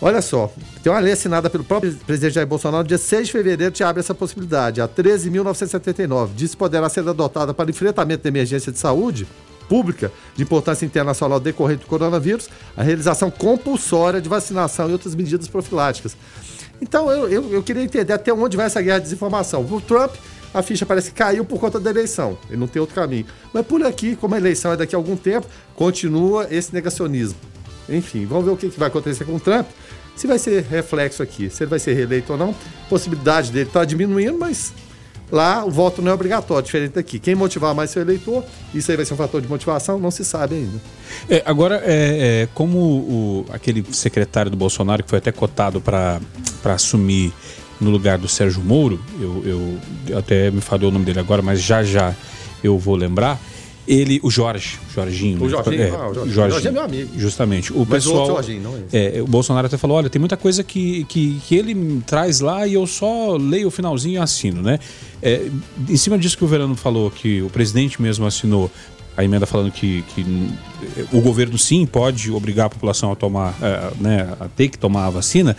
Olha só, tem uma lei assinada pelo próprio presidente Jair Bolsonaro no dia 6 de fevereiro que abre essa possibilidade. A 13.979 diz que poderá ser adotada para enfrentamento da emergência de saúde pública de importância internacional decorrente do coronavírus, a realização compulsória de vacinação e outras medidas profiláticas. Então eu, eu, eu queria entender até onde vai essa guerra de desinformação. O Trump, a ficha parece que caiu por conta da eleição, ele não tem outro caminho. Mas por aqui, como a eleição é daqui a algum tempo, continua esse negacionismo. Enfim, vamos ver o que vai acontecer com o Trump. Se vai ser reflexo aqui, se ele vai ser reeleito ou não. Possibilidade dele está diminuindo, mas lá o voto não é obrigatório, diferente daqui. Quem motivar mais seu eleitor, isso aí vai ser um fator de motivação, não se sabe ainda. É, agora, é, é, como o, aquele secretário do Bolsonaro, que foi até cotado para assumir no lugar do Sérgio Moro, eu, eu- até me falou o nome dele agora, mas já já eu vou lembrar. Ele, o Jorge, Jorginho. O? Jorginho, é, ah, o Jorginho. Jorginho, Jorginho é meu amigo. Justamente. O Mas o pessoal. outro Jorginho, não é. É, o Bolsonaro até falou: olha, tem muita coisa que, que, que ele traz lá e eu só leio o finalzinho e assino, né? É, em cima disso que o Verano falou, que o presidente mesmo assinou a emenda falando que, que eh, o governo sim pode obrigar a população a tomar, eh, né, a ter que tomar a vacina.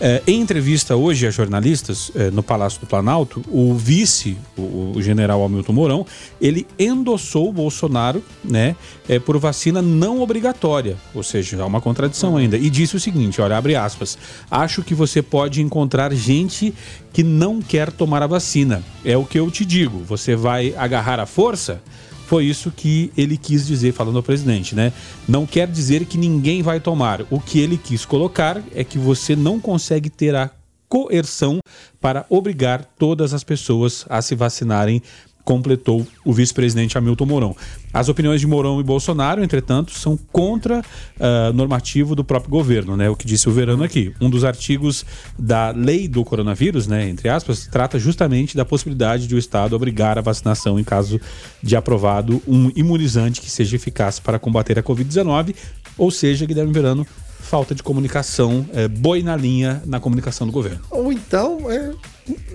Eh, em entrevista hoje a jornalistas no Palácio do Planalto, o vice, o, o general Hamilton Mourão, ele endossou o Bolsonaro, né, eh, por vacina não obrigatória, ou seja, há uma contradição ainda. E disse o seguinte, olha, abre aspas, acho que você pode encontrar gente que não quer tomar a vacina. É o que eu te digo. Você vai agarrar a força? Foi isso que ele quis dizer, falando ao presidente, né? Não quer dizer que ninguém vai tomar. O que ele quis colocar é que você não consegue ter a coerção para obrigar todas as pessoas a se vacinarem, completou o vice-presidente Hamilton Mourão. As opiniões de Mourão e Bolsonaro, entretanto, são contra ah, normativo do próprio governo, né? O que disse o Verano aqui. Um dos artigos da lei do coronavírus, né, entre aspas, trata justamente da possibilidade de o Estado obrigar a vacinação em caso de aprovado um imunizante que seja eficaz para combater a Covid-19, ou seja, Guilherme Verano, falta de comunicação, é, boi na linha na comunicação do governo. Ou então, é,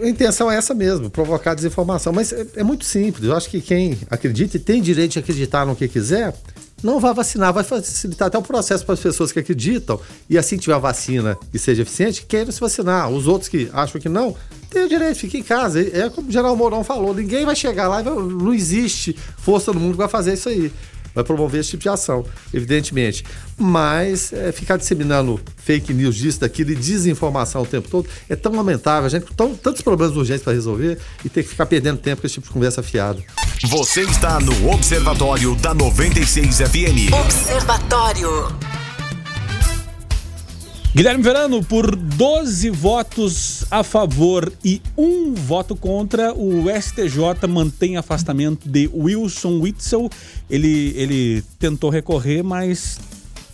a intenção é essa mesmo, provocar desinformação. Mas é, é muito simples. Eu acho que quem acredita e tem direito de acreditar no que quiser, não vai vacinar, vai facilitar até o processo para as pessoas que acreditam. E assim tiver a vacina e seja eficiente, queiram se vacinar. Os outros que acham que não, tem o direito, fique em casa. É como o General Mourão falou: ninguém vai chegar lá e não existe força no mundo que vai fazer isso aí. Vai promover esse tipo de ação, evidentemente. Mas é, ficar disseminando fake news disso, daquilo e desinformação o tempo todo é tão lamentável. A gente com tão- tantos problemas urgentes para resolver e ter que ficar perdendo tempo com esse tipo de conversa fiada. Você está no Observatório da 96 FM. Observatório. Guilherme Verano, por 12 votos a favor e um voto contra, o STJ mantém afastamento de Wilson Witzel. Ele, ele tentou recorrer, mas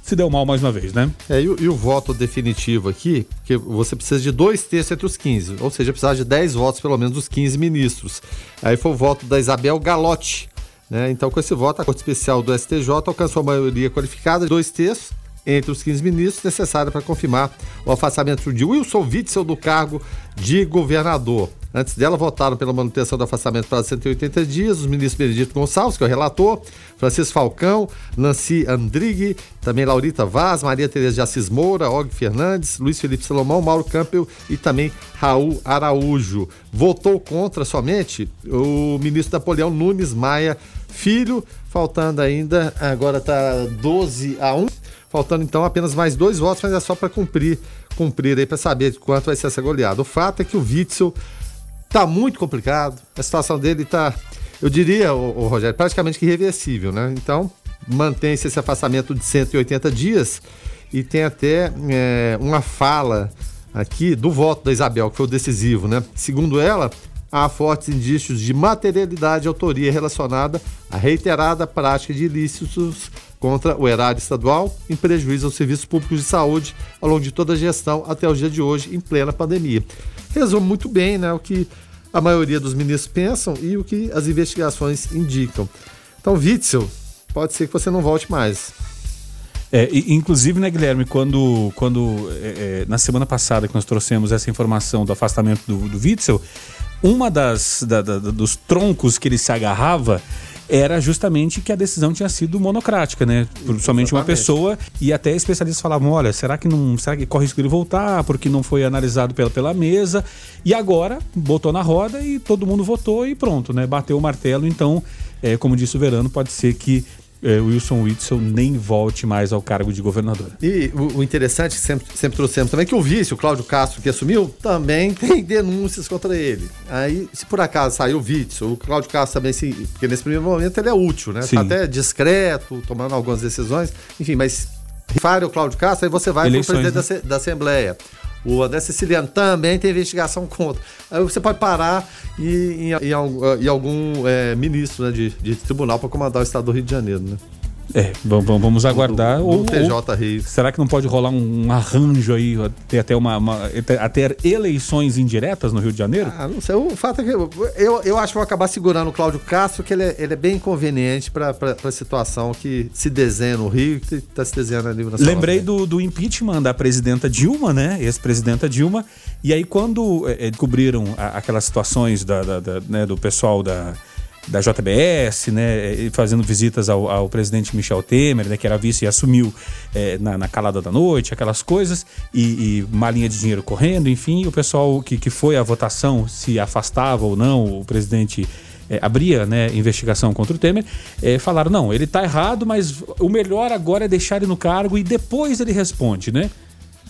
se deu mal mais uma vez, né? É, e, o, e o voto definitivo aqui, que você precisa de dois terços entre os 15, ou seja, precisa de 10 votos pelo menos dos 15 ministros. Aí foi o voto da Isabel Galotti. Né? Então, com esse voto, a Corte Especial do STJ alcançou a maioria qualificada dois terços entre os 15 ministros necessária para confirmar o afastamento de Wilson Witzel do cargo de governador. Antes dela, votaram pela manutenção do afastamento para 180 dias os ministros Benedito Gonçalves, que é o relator, Francisco Falcão, Nancy Andrighi, também Laurita Vaz, Maria Tereza de Assis Moura, Og Fernandes, Luiz Felipe Salomão, Mauro Campbell e também Raul Araújo. Votou contra somente o ministro Napoleão Nunes Maia Filho, faltando ainda, agora está 12 a 1, faltando então apenas mais dois votos, mas é só para cumprir, cumprir aí para saber quanto vai ser essa goleada. O fato é que o Witzel tá muito complicado, a situação dele tá, eu diria, o, o Rogério, praticamente irreversível, né? Então, mantém-se esse afastamento de 180 dias e tem até é, uma fala aqui do voto da Isabel, que foi o decisivo, né? Segundo ela, há fortes indícios de materialidade e autoria relacionada à reiterada prática de ilícitos contra o erário estadual em prejuízo aos serviços públicos de saúde ao longo de toda a gestão até o dia de hoje, em plena pandemia. Resume muito bem né, o que a maioria dos ministros pensam e o que as investigações indicam. Então, Witzel, pode ser que você não volte mais. É, inclusive, né, Guilherme, quando, quando é, é, na semana passada que nós trouxemos essa informação do afastamento do, do Witzel, uma das da, da, dos troncos que ele se agarrava era justamente que a decisão tinha sido monocrática, né? Por somente uma pessoa e até especialistas falavam, olha, será que não, será que corre risco de ele voltar porque não foi analisado pela, pela mesa? E agora botou na roda e todo mundo votou e pronto, né? Bateu o martelo, então, é, como disse o Verano, pode ser que Wilson Whitson nem volte mais ao cargo de governador. E o, o interessante, que sempre, sempre trouxemos também, que o vice, o Cláudio Castro, que assumiu, também tem denúncias contra ele. Aí, se por acaso saiu o Whitson, o Cláudio Castro também, se, porque nesse primeiro momento ele é útil, né? Tá até discreto, tomando algumas decisões, enfim, mas rifar o Cláudio Castro, aí você vai para o presidente né? da, da Assembleia. O André Siciliano também tem investigação contra. Aí você pode parar em, em, em algum é, ministro né, de, de tribunal para comandar o estado do Rio de Janeiro, né? É, vamos, vamos aguardar. Do, do, do TJ ou, Rio. Será que não pode rolar um, arranjo aí, ter até uma, uma até eleições indiretas no Rio de Janeiro? Ah, não sei. O fato é que eu, eu, eu acho que vou acabar segurando o Cláudio Castro, que ele é, ele é bem inconveniente para a situação que se desenha no Rio que está se desenhando ali na Lembrei do, do impeachment da presidenta Dilma, né? Ex-presidenta Dilma. E aí, quando é, descobriram a, aquelas situações da, da, da né, do pessoal da da JBS, né, fazendo visitas ao, ao, presidente Michel Temer, né, que era vice e assumiu é, na, na, calada da noite, aquelas coisas, e, e malinha de dinheiro correndo, enfim, o pessoal que, que foi à votação se afastava ou não, o presidente é, abria né, investigação contra o Temer, é, falaram, não, ele está errado, mas o melhor agora é deixar ele no cargo e depois ele responde, né?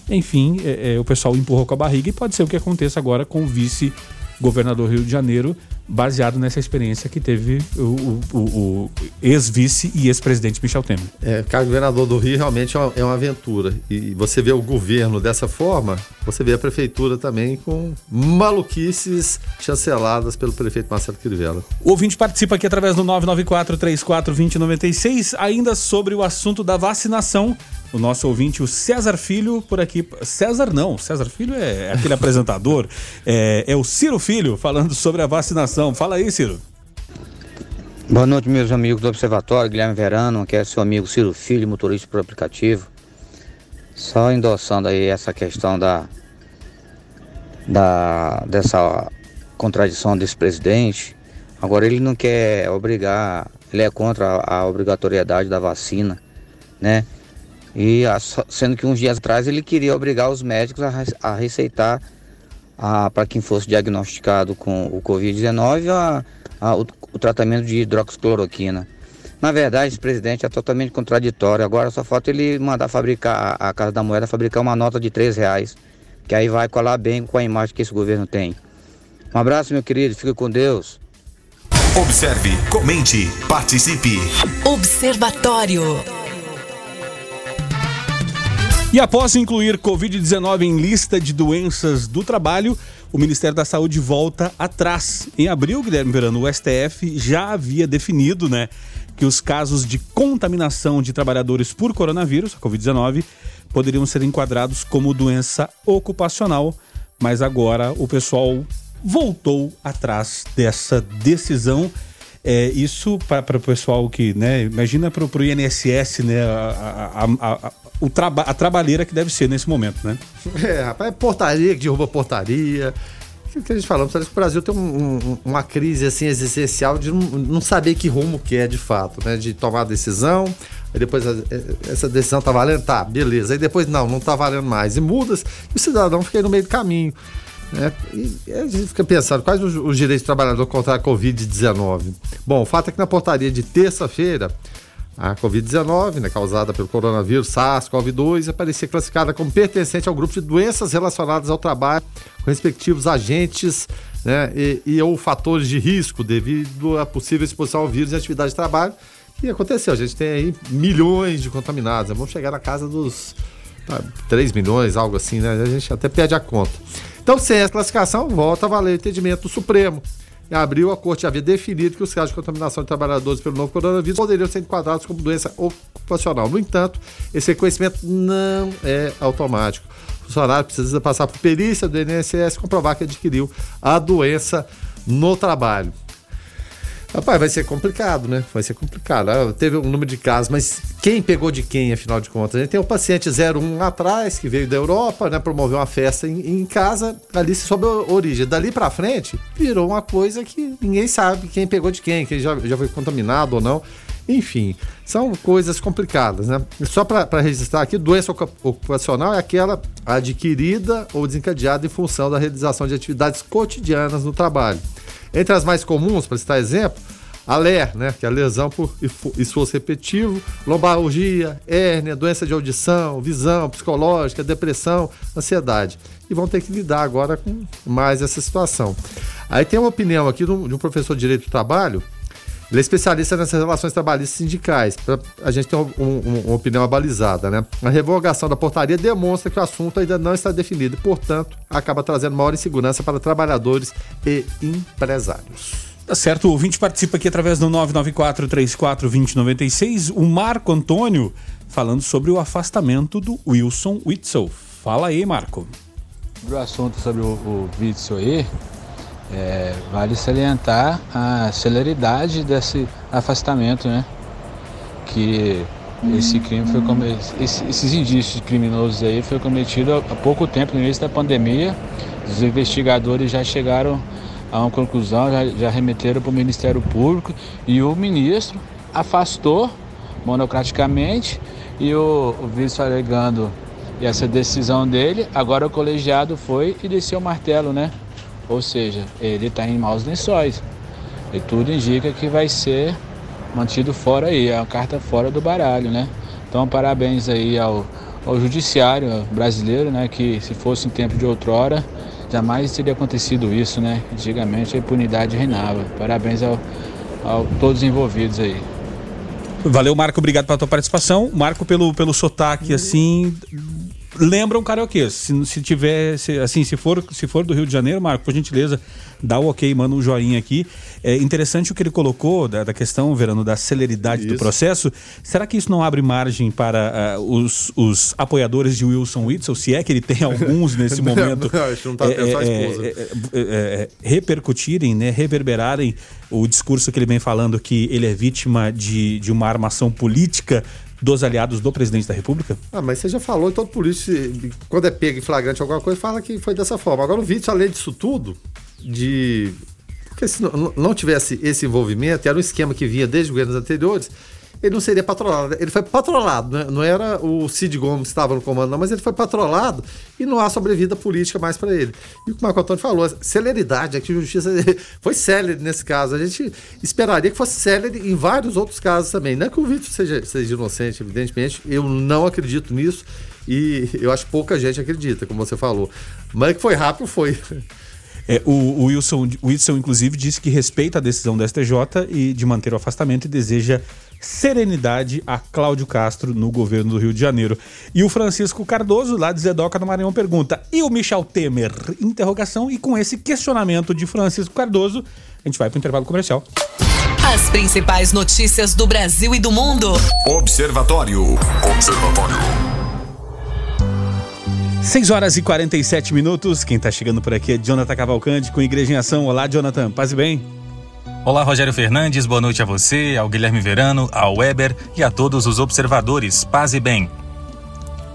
Enfim, é, é, o pessoal empurrou com a barriga e pode ser o que aconteça agora com o vice governador do Rio de Janeiro, baseado nessa experiência que teve o, o, o ex-vice e ex-presidente Michel Temer. É, cargo governador do Rio realmente é uma, é uma, aventura. E você vê o governo dessa forma, você vê a prefeitura também com maluquices chanceladas pelo prefeito Marcelo Crivella. O ouvinte participa aqui através do 994 34 2096, ainda sobre o assunto da vacinação o nosso ouvinte, o César Filho, por aqui. César não, César Filho é aquele apresentador. É, é o Ciro Filho falando sobre a vacinação. Fala aí, Ciro. Boa noite, meus amigos do Observatório, Guilherme Verano, que é seu amigo Ciro Filho, motorista por aplicativo. Só endossando aí essa questão da, da dessa contradição desse presidente. Agora ele não quer obrigar, ele é contra a, a obrigatoriedade da vacina, né? E sendo que uns dias atrás ele queria obrigar os médicos a, a receitar para quem fosse diagnosticado com o Covid-19 o, o, tratamento de hidroxicloroquina. Na verdade, esse presidente é totalmente contraditório. Agora só falta ele mandar fabricar, a, a Casa da Moeda fabricar uma nota de três reais, que aí vai colar bem com a imagem que esse governo tem. Um abraço, meu querido. Fique com Deus. Observe, comente, participe. Observatório. E após incluir Covid-19 em lista de doenças do trabalho, o Ministério da Saúde volta atrás. Em abril, Guilherme Verano, o STF já havia definido, né, que os casos de contaminação de trabalhadores por coronavírus, a Covid-19, poderiam ser enquadrados como doença ocupacional, mas agora o pessoal voltou atrás dessa decisão. É, isso para o pessoal que, né, imagina para o INSS, né, a, a, a, o traba a trabalheira que deve ser nesse momento, né? É, rapaz, é portaria que derruba portaria. aquilo que a gente falou, parece que o Brasil tem um, um, uma crise assim existencial de não, não, saber que rumo que é de fato, né? De tomar decisão, aí depois a, essa decisão tá valendo, tá, beleza. Aí depois não, não tá valendo mais. E muda e o cidadão fica aí no meio do caminho. Né? E a gente fica pensando, quais os, os direitos do trabalhador contra a Covid-19? Bom, o fato é que na portaria de terça-feira, a Covid-19, né, causada pelo coronavírus SARS-CoV-2, aparecia classificada como pertencente ao grupo de doenças relacionadas ao trabalho, com respectivos agentes né, e, e ou fatores de risco devido à possível exposição ao vírus em atividade de trabalho. E aconteceu, a gente tem aí milhões de contaminados, né, vamos chegar na casa dos tá, 3 milhões, algo assim, né? A gente até perde a conta. Então, sem essa classificação, volta a valer o entendimento do Supremo. Em abril, a corte havia definido que os casos de contaminação de trabalhadores pelo novo coronavírus poderiam ser enquadrados como doença ocupacional. No entanto, esse reconhecimento não é automático. O funcionário precisa passar por perícia do INSS comprovar que adquiriu a doença no trabalho. Rapaz, vai ser complicado, né? Vai ser complicado. Ah, teve um número de casos, mas quem pegou de quem, afinal de contas? A gente tem o paciente 01 atrás, que veio da Europa, né? Promoveu uma festa em, em casa, ali se soube a origem. Dali pra frente, virou uma coisa que ninguém sabe quem pegou de quem, quem já, já foi contaminado ou não. Enfim, são coisas complicadas, né? Só para registrar aqui, doença ocupacional é aquela adquirida ou desencadeada em função da realização de atividades cotidianas no trabalho. Entre as mais comuns, para citar exemplo, a LER, né, que é a lesão por esforço repetitivo, lombalgia, hérnia, doença de audição, visão, psicológica, depressão, ansiedade. E vão ter que lidar agora com mais essa situação. Aí tem uma opinião aqui de um, de um professor de Direito do Trabalho, ele é especialista nessas relações trabalhistas sindicais, para a gente ter um, um, uma opinião abalizada. Né? A revogação da portaria demonstra que o assunto ainda não está definido e, portanto, acaba trazendo maior insegurança para trabalhadores e empresários. Tá certo, o ouvinte participa aqui através do 994-34-2096. O Marco Antônio falando sobre o afastamento do Wilson Witzel. Fala aí, Marco. O assunto sobre o, o Witzel aí, é, vale salientar a celeridade desse afastamento, né? Que esse crime foi cometido, esses indícios criminosos aí foi cometido há pouco tempo, no início da pandemia. Os investigadores já chegaram a uma conclusão, já, já remeteram para o Ministério Público e o ministro afastou monocraticamente e o, o vice alegando essa decisão dele, agora o colegiado foi e desceu o martelo, né? Ou seja, ele está em maus lençóis. E tudo indica que vai ser mantido fora aí, é uma carta fora do baralho, né? Então parabéns aí ao, ao judiciário brasileiro, né? Que se fosse em tempo de outrora, jamais teria acontecido isso, né? Antigamente a impunidade reinava. Parabéns ao, ao todos envolvidos aí. Valeu, Marco, obrigado pela tua participação. Marco, pelo, pelo sotaque, assim, lembra um karaokê. Se, se tiver, se, assim, se for, se for do Rio de Janeiro, Marco, por gentileza, dá o ok, manda um joinha aqui. É interessante o que ele colocou da, da questão, Verano, da celeridade isso. do processo. Será que isso não abre margem para uh, os, os apoiadores de Wilson Witzel, se é que ele tem alguns nesse momento, não, não, não tá é, é, é, repercutirem, né, reverberarem o discurso que ele vem falando que ele é vítima de, de uma armação política dos aliados do presidente da República? Ah, mas você já falou, todo polícia, quando é pego em flagrante alguma coisa, fala que foi dessa forma. Agora o Vítor, além disso tudo, de. Porque se não, não tivesse esse envolvimento, era um esquema que vinha desde governos anteriores, ele não seria patrolado. Ele foi patrolado, né? não era o Cid Gomes que estava no comando, não, mas ele foi patrolado e não há sobrevida política mais para ele. E o que o Marco Antônio falou, celeridade, aqui a justiça foi célere nesse caso. A gente esperaria que fosse célere em vários outros casos também. Não é que o Vitor seja, seja inocente, evidentemente, eu não acredito nisso e eu acho que pouca gente acredita, como você falou. Mas que foi rápido, foi. É, o, o, Wilson, o Wilson, inclusive, disse que respeita a decisão do STJ e de manter o afastamento e deseja serenidade a Cláudio Castro no governo do Rio de Janeiro. E o Francisco Cardoso, lá de Zedoca, no Maranhão, pergunta: e o Michel Temer? Interrogação. E com esse questionamento de Francisco Cardoso, a gente vai para o intervalo comercial. As principais notícias do Brasil e do mundo. Observatório. Observatório. 6 horas e 47 minutos. Quem está chegando por aqui é Jonathan Cavalcante com Igreja em Ação. Olá, Jonathan. Paz e bem. Olá, Rogério Fernandes, boa noite a você, ao Guilherme Verano, ao Weber e a todos os observadores. Paz e bem.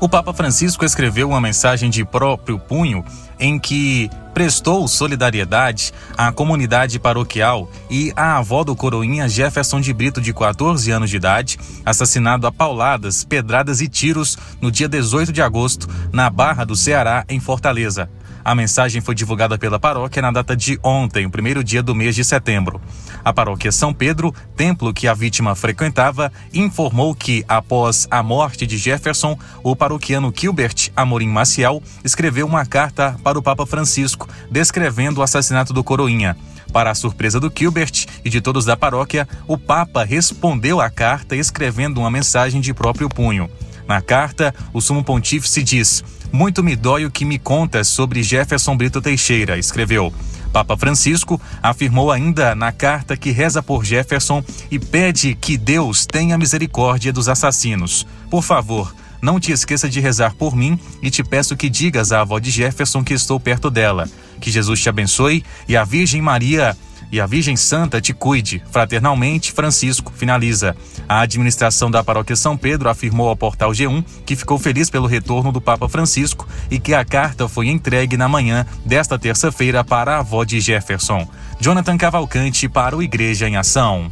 O Papa Francisco escreveu uma mensagem de próprio punho em que prestou solidariedade à comunidade paroquial e à avó do coroinha Jefferson de Brito, de 14 anos de idade, assassinado a pauladas, pedradas e tiros no dia 18 de agosto, na Barra do Ceará, em Fortaleza. A mensagem foi divulgada pela paróquia na data de ontem, o primeiro dia do mês de setembro. A paróquia São Pedro, templo que a vítima frequentava, informou que, após a morte de Jefferson, o paroquiano Gilbert Amorim Maciel escreveu uma carta para o Papa Francisco, descrevendo o assassinato do coroinha. Para a surpresa do Gilbert e de todos da paróquia, o Papa respondeu à carta escrevendo uma mensagem de próprio punho. Na carta, o sumo pontífice diz: Muito me dói o que me contas sobre Jefferson Brito Teixeira, escreveu. Papa Francisco afirmou ainda na carta que reza por Jefferson e pede que Deus tenha misericórdia dos assassinos. Por favor, não te esqueça de rezar por mim e te peço que digas à avó de Jefferson que estou perto dela. Que Jesus te abençoe e a Virgem Maria e a Virgem Santa te cuide. Fraternalmente, Francisco finaliza. A administração da Paróquia São Pedro afirmou ao portal G1 que ficou feliz pelo retorno do Papa Francisco e que a carta foi entregue na manhã desta terça-feira para a avó de Jefferson. Jonathan Cavalcante para o Igreja em Ação.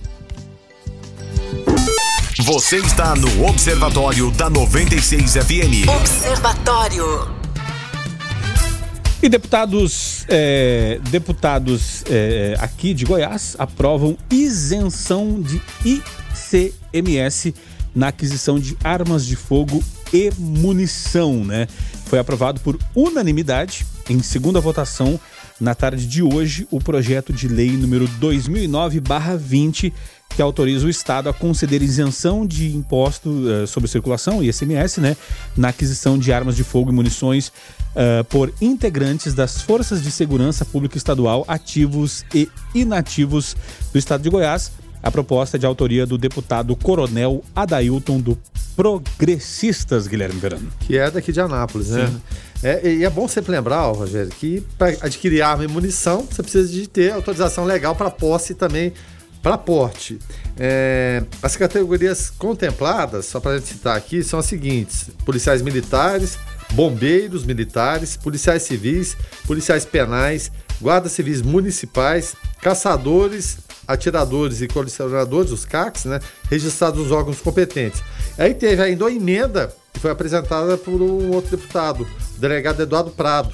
Você está no Observatório da 96 FM. Observatório. E deputados, é, deputados é, aqui de Goiás aprovam isenção de ICMS na aquisição de armas de fogo e munição, né? Foi aprovado por unanimidade em segunda votação na tarde de hoje o projeto de lei número 2009/20 que autoriza o Estado a conceder isenção de imposto uh, sobre circulação, ICMS, né, na aquisição de armas de fogo e munições uh, por integrantes das Forças de Segurança Pública Estadual ativos e inativos do Estado de Goiás. A proposta é de autoria do deputado Coronel Adailton do Progressistas, Guilherme Verano. Que é daqui de Anápolis, né? É, e é bom sempre lembrar, Rogério, que para adquirir arma e munição, você precisa de ter autorização legal para posse e também para porte. É, as categorias contempladas, só para citar aqui, são as seguintes: policiais militares, bombeiros militares, policiais civis, policiais penais, guardas civis municipais, caçadores, atiradores e colecionadores, os CACs, né, registrados nos órgãos competentes. Aí teve ainda uma emenda que foi apresentada por um outro deputado, o delegado Eduardo Prado,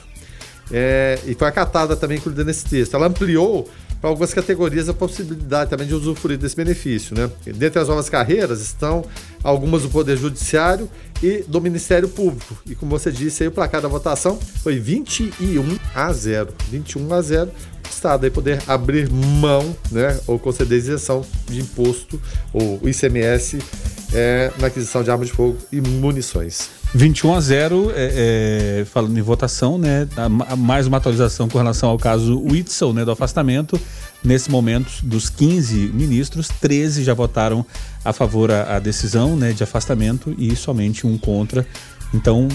é, e foi acatada também incluída nesse texto. Ela ampliou para algumas categorias a possibilidade também de usufruir desse benefício. Né? Dentre as novas carreiras estão algumas do Poder Judiciário e do Ministério Público. E como você disse, aí, o placar da votação foi 21 a 0. 21 a 0. O Estado aí poder abrir mão né, ou conceder isenção de imposto ou ICMS é, na aquisição de armas de fogo e munições. 21 a 0, é, é, falando em votação, né? Mais uma atualização com relação ao caso Witzel, né? Do afastamento. Nesse momento, dos 15 ministros, 13 já votaram a favor a, a decisão né, de afastamento e somente um contra. Então,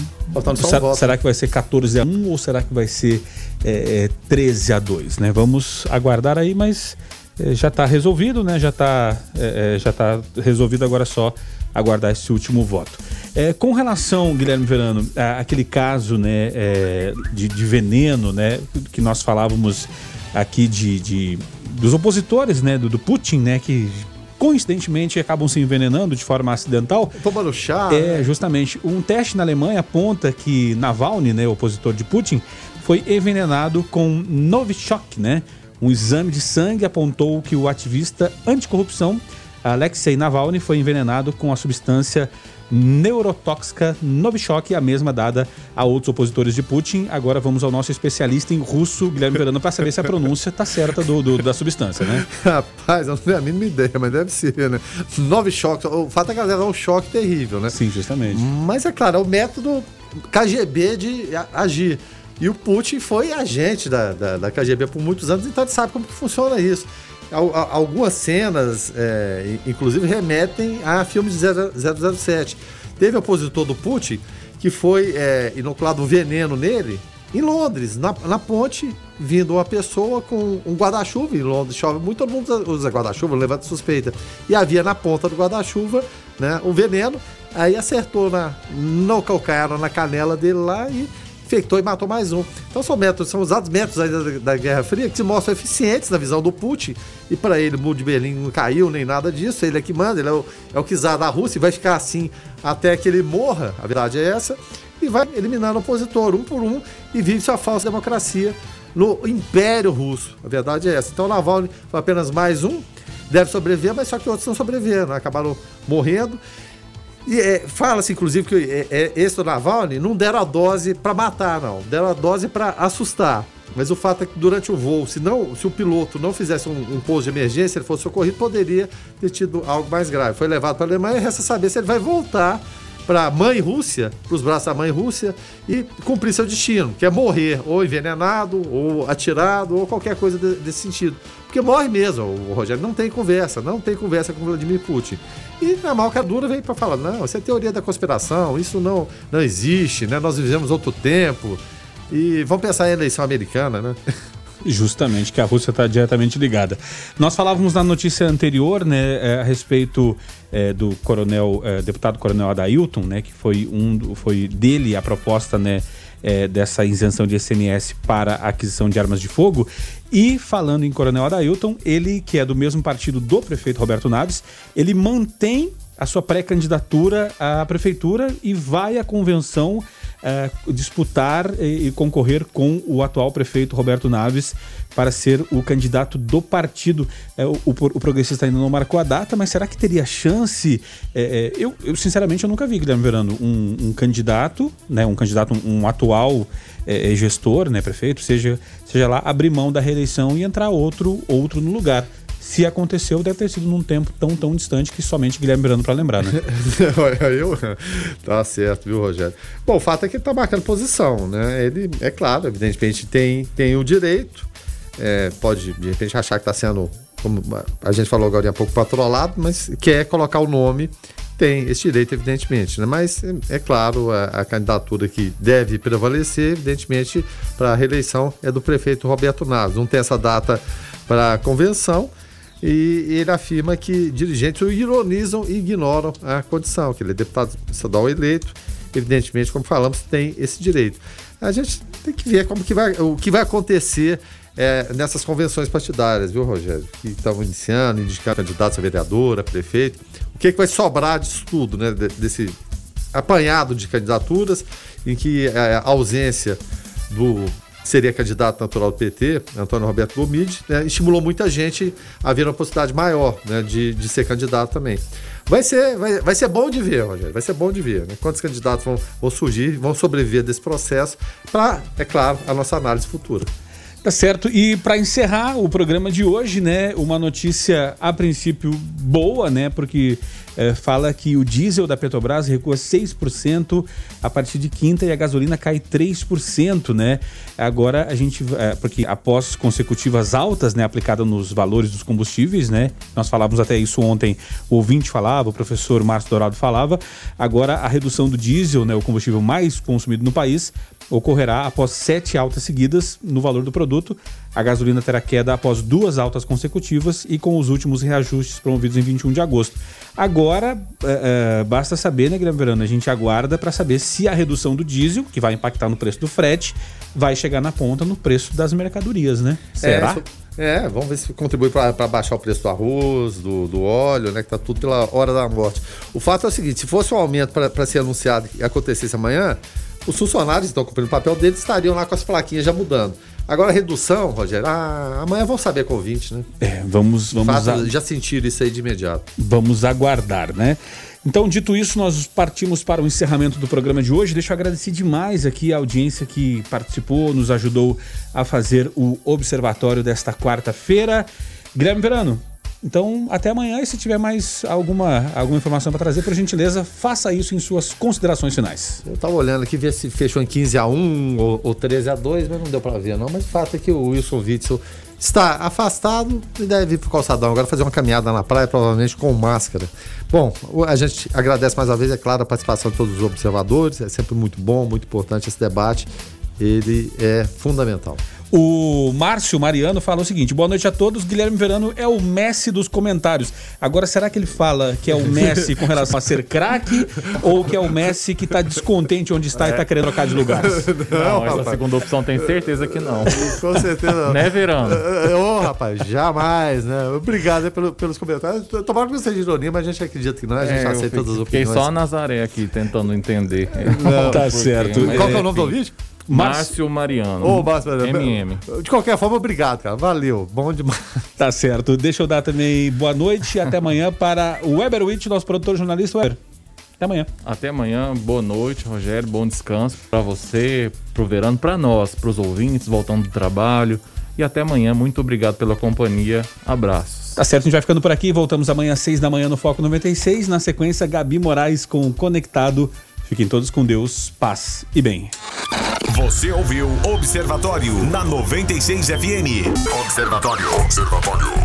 será, um será, que vai ser 14 a 1 ou será que vai ser é, 13 a 2? Né? Vamos aguardar aí, mas é, já está resolvido, né? Já está é, é, já tá resolvido agora é só aguardar esse último voto. É, com relação, Guilherme Verano, àquele caso né, é, de, de, veneno, né, que nós falávamos aqui de, de dos opositores, né, do, do, Putin, né, que coincidentemente acabam se envenenando de forma acidental. Tomando chá. É, né? justamente. Um teste na Alemanha aponta que Navalny, né, opositor de Putin, foi envenenado com Novichok, né? Um exame de sangue apontou que o ativista anticorrupção Alexei Navalny foi envenenado com a substância neurotóxica Novichok, a mesma dada a outros opositores de Putin. Agora vamos ao nosso especialista em russo, Guilherme Verano, para saber se a pronúncia está certa do, do, da substância, né? Rapaz, eu não tenho a mínima ideia, mas deve ser, né? Novichok, o fato é que ela é um choque terrível, né? Sim, justamente. Mas é claro, é o método KGB de agir. E o Putin foi agente da, da, da KGB por muitos anos, então ele sabe como que funciona isso algumas cenas, é, inclusive, remetem a filmes de 007. Teve opositor do Putin que foi é, inoculado um veneno nele em Londres, na, na ponte, vindo uma pessoa com um guarda-chuva. Em Londres chove muito, todo mundo usa guarda-chuva, levanta suspeita. E havia na ponta do guarda-chuva né, um veneno Aí acertou na, no calcanhar, na canela dele lá e infectou e matou mais um. Então são métodos, são usados métodos aí da, Guerra Fria que se mostram eficientes na visão do Putin. E para ele, o muro de Berlim não caiu nem nada disso. Ele é que manda, ele é o, é czar da Rússia e vai ficar assim até que ele morra. A verdade é essa. E vai eliminando o opositor um por um e vive sua falsa democracia no Império Russo. A verdade é essa. Então Navalny foi apenas mais um, deve sobreviver, mas só que outros não sobreviveram, né? acabaram morrendo. E é, fala-se, inclusive, que é, é, esse do Navalny não deram a dose para matar, não. Deram a dose para assustar. Mas o fato é que durante o voo, se, não, se o piloto não fizesse um, um pouso de emergência, ele fosse socorrido, poderia ter tido algo mais grave. Foi levado para a Alemanha e resta saber se ele vai voltar para a mãe Rússia, para os braços da mãe Rússia e cumprir seu destino, que é morrer ou envenenado, ou atirado, ou qualquer coisa de, desse sentido. Porque morre mesmo, o Rogério não tem conversa, não tem conversa com Vladimir Putin. E na malca dura veio para falar: não, isso é teoria da conspiração, isso não, não existe, né? nós vivemos outro tempo. E vamos pensar em eleição americana, né? Justamente, que a Rússia está diretamente ligada. Nós falávamos na notícia anterior, né, é, a respeito é, do coronel, é, deputado coronel Adailton, né, que foi um, foi dele a proposta, né, é, dessa isenção de SMS para aquisição de armas de fogo. E falando em coronel Adailton, ele que é do mesmo partido do prefeito Roberto Naves, ele mantém a sua pré-candidatura à prefeitura e vai à convenção uh, disputar e, e, concorrer com o atual prefeito Roberto Naves para ser o candidato do partido. Uh, o, o, progressista ainda não marcou a data, mas será que teria chance? Uh, eu, eu, sinceramente, eu nunca vi, Guilherme Verano, um, um candidato, né, um candidato, um, um atual gestor, né, prefeito, seja, seja lá, abrir mão da reeleição e entrar outro, outro no lugar se aconteceu, deve ter sido num tempo tão, tão distante que somente Guilherme Miranda para lembrar, né? eu, tá certo, viu, Rogério? Bom, o fato é que ele tá marcando posição, né? Ele, é claro, evidentemente tem, tem o direito, é, pode de repente achar que está sendo, como a gente falou agora há pouco, patrolado, mas quer colocar o nome, tem esse direito, evidentemente, né? Mas é, é claro, a, a, candidatura que deve prevalecer, evidentemente, para a reeleição é do prefeito Roberto Naves. Não tem essa data para a convenção e ele afirma que dirigentes o ironizam e ignoram a condição, que ele é deputado estadual eleito, evidentemente, como falamos, tem esse direito. A gente tem que ver como que vai, o que vai acontecer é, nessas convenções partidárias, viu, Rogério? Que estão iniciando, indicando candidatos a vereador, a prefeito. O que, é que vai sobrar disso tudo, né? Desse apanhado de candidaturas em que a ausência do seria candidato natural do PT, Antônio Roberto Gomide, né, estimulou muita gente a ver uma possibilidade maior né, de, de ser candidato também. Vai ser, vai, vai ser bom de ver, Rogério, vai ser bom de ver. Né? Quantos candidatos vão, vão surgir, vão sobreviver desse processo, para, é claro, a nossa análise futura. Tá certo. E para encerrar o programa de hoje, né, uma notícia a princípio boa, né, porque é, fala que o diesel da Petrobras recua 6% a partir de quinta e a gasolina cai 3%, né? Agora a gente, é, porque após consecutivas altas, né, aplicadas nos valores dos combustíveis, né? Nós falávamos até isso ontem, o ouvinte falava, o professor Márcio Dourado falava. Agora a redução do diesel, né, o combustível mais consumido no país, ocorrerá após sete altas seguidas no valor do produto. A gasolina terá queda após duas altas consecutivas e com os últimos reajustes promovidos em 21 de agosto. Agora, é, é, basta saber, né, Guilherme Verano? A gente aguarda para saber se a redução do diesel, que vai impactar no preço do frete, vai chegar na ponta no preço das mercadorias, né? Será? É, é vamos ver se contribui para baixar o preço do arroz, do, do óleo, né? Que tá tudo pela hora da morte. O fato é o seguinte: se fosse um aumento para ser anunciado e acontecesse amanhã, os funcionários estão cumprindo o papel deles estariam lá com as plaquinhas já mudando. Agora, a redução, Rogério, ah, amanhã vão saber com o 20, né? É, vamos. vamos Fato, a... Já sentiram isso aí de imediato. Vamos aguardar, né? Então, dito isso, nós partimos para o encerramento do programa de hoje. Deixa eu agradecer demais aqui a audiência que participou, nos ajudou a fazer o observatório desta quarta-feira. Guilherme Verano, então, até amanhã. E se tiver mais alguma, alguma informação para trazer, por gentileza, faça isso em suas considerações finais. Eu estava olhando aqui, ver se fechou em 15 a 1 ou, ou 13 a 2 mas não deu para ver, não. Mas o fato é que o Wilson Witzel está afastado e deve ir para o calçadão. Agora fazer uma caminhada na praia, provavelmente com máscara. Bom, a gente agradece mais uma vez, é claro, a participação de todos os observadores. É sempre muito bom, muito importante esse debate. Ele é fundamental. O Márcio Mariano fala o seguinte: boa noite a todos. Guilherme Verano é o Messi dos comentários. Agora, será que ele fala que é o Messi com relação a ser craque ou que é o Messi que tá descontente onde está e tá querendo trocar de lugar? Não, essa segunda opção tem certeza que não. Com certeza não. Né, Verano? Ô, rapaz, jamais, né? Obrigado aí pelo- pelos comentários. Tomara que não seja ironia, mas a gente acredita que não, a gente É, aceita todas as Fiquei opiniões. só a Nazaré aqui tentando entender. Não, Tá certo. Qual que é o nome do enfim. Márcio Mariano. Ô, Márcio, MM. De qualquer forma, obrigado, cara. Valeu. Bom demais. Tá certo. Deixa eu dar também boa noite e até amanhã para o Weber Witt, nosso produtor jornalista. Weber. Até amanhã. Até amanhã, boa noite, Rogério, bom descanso pra você, pro Verano, pra nós, pros ouvintes, voltando do trabalho. E até amanhã, muito obrigado pela companhia. Abraços. Tá certo, a gente vai ficando por aqui. Voltamos amanhã às seis da manhã no Foco 96. Na sequência, Gabi Moraes com Conectado. Fiquem todos com Deus, paz e bem. Você ouviu Observatório na 96 FM. Observatório. Observatório.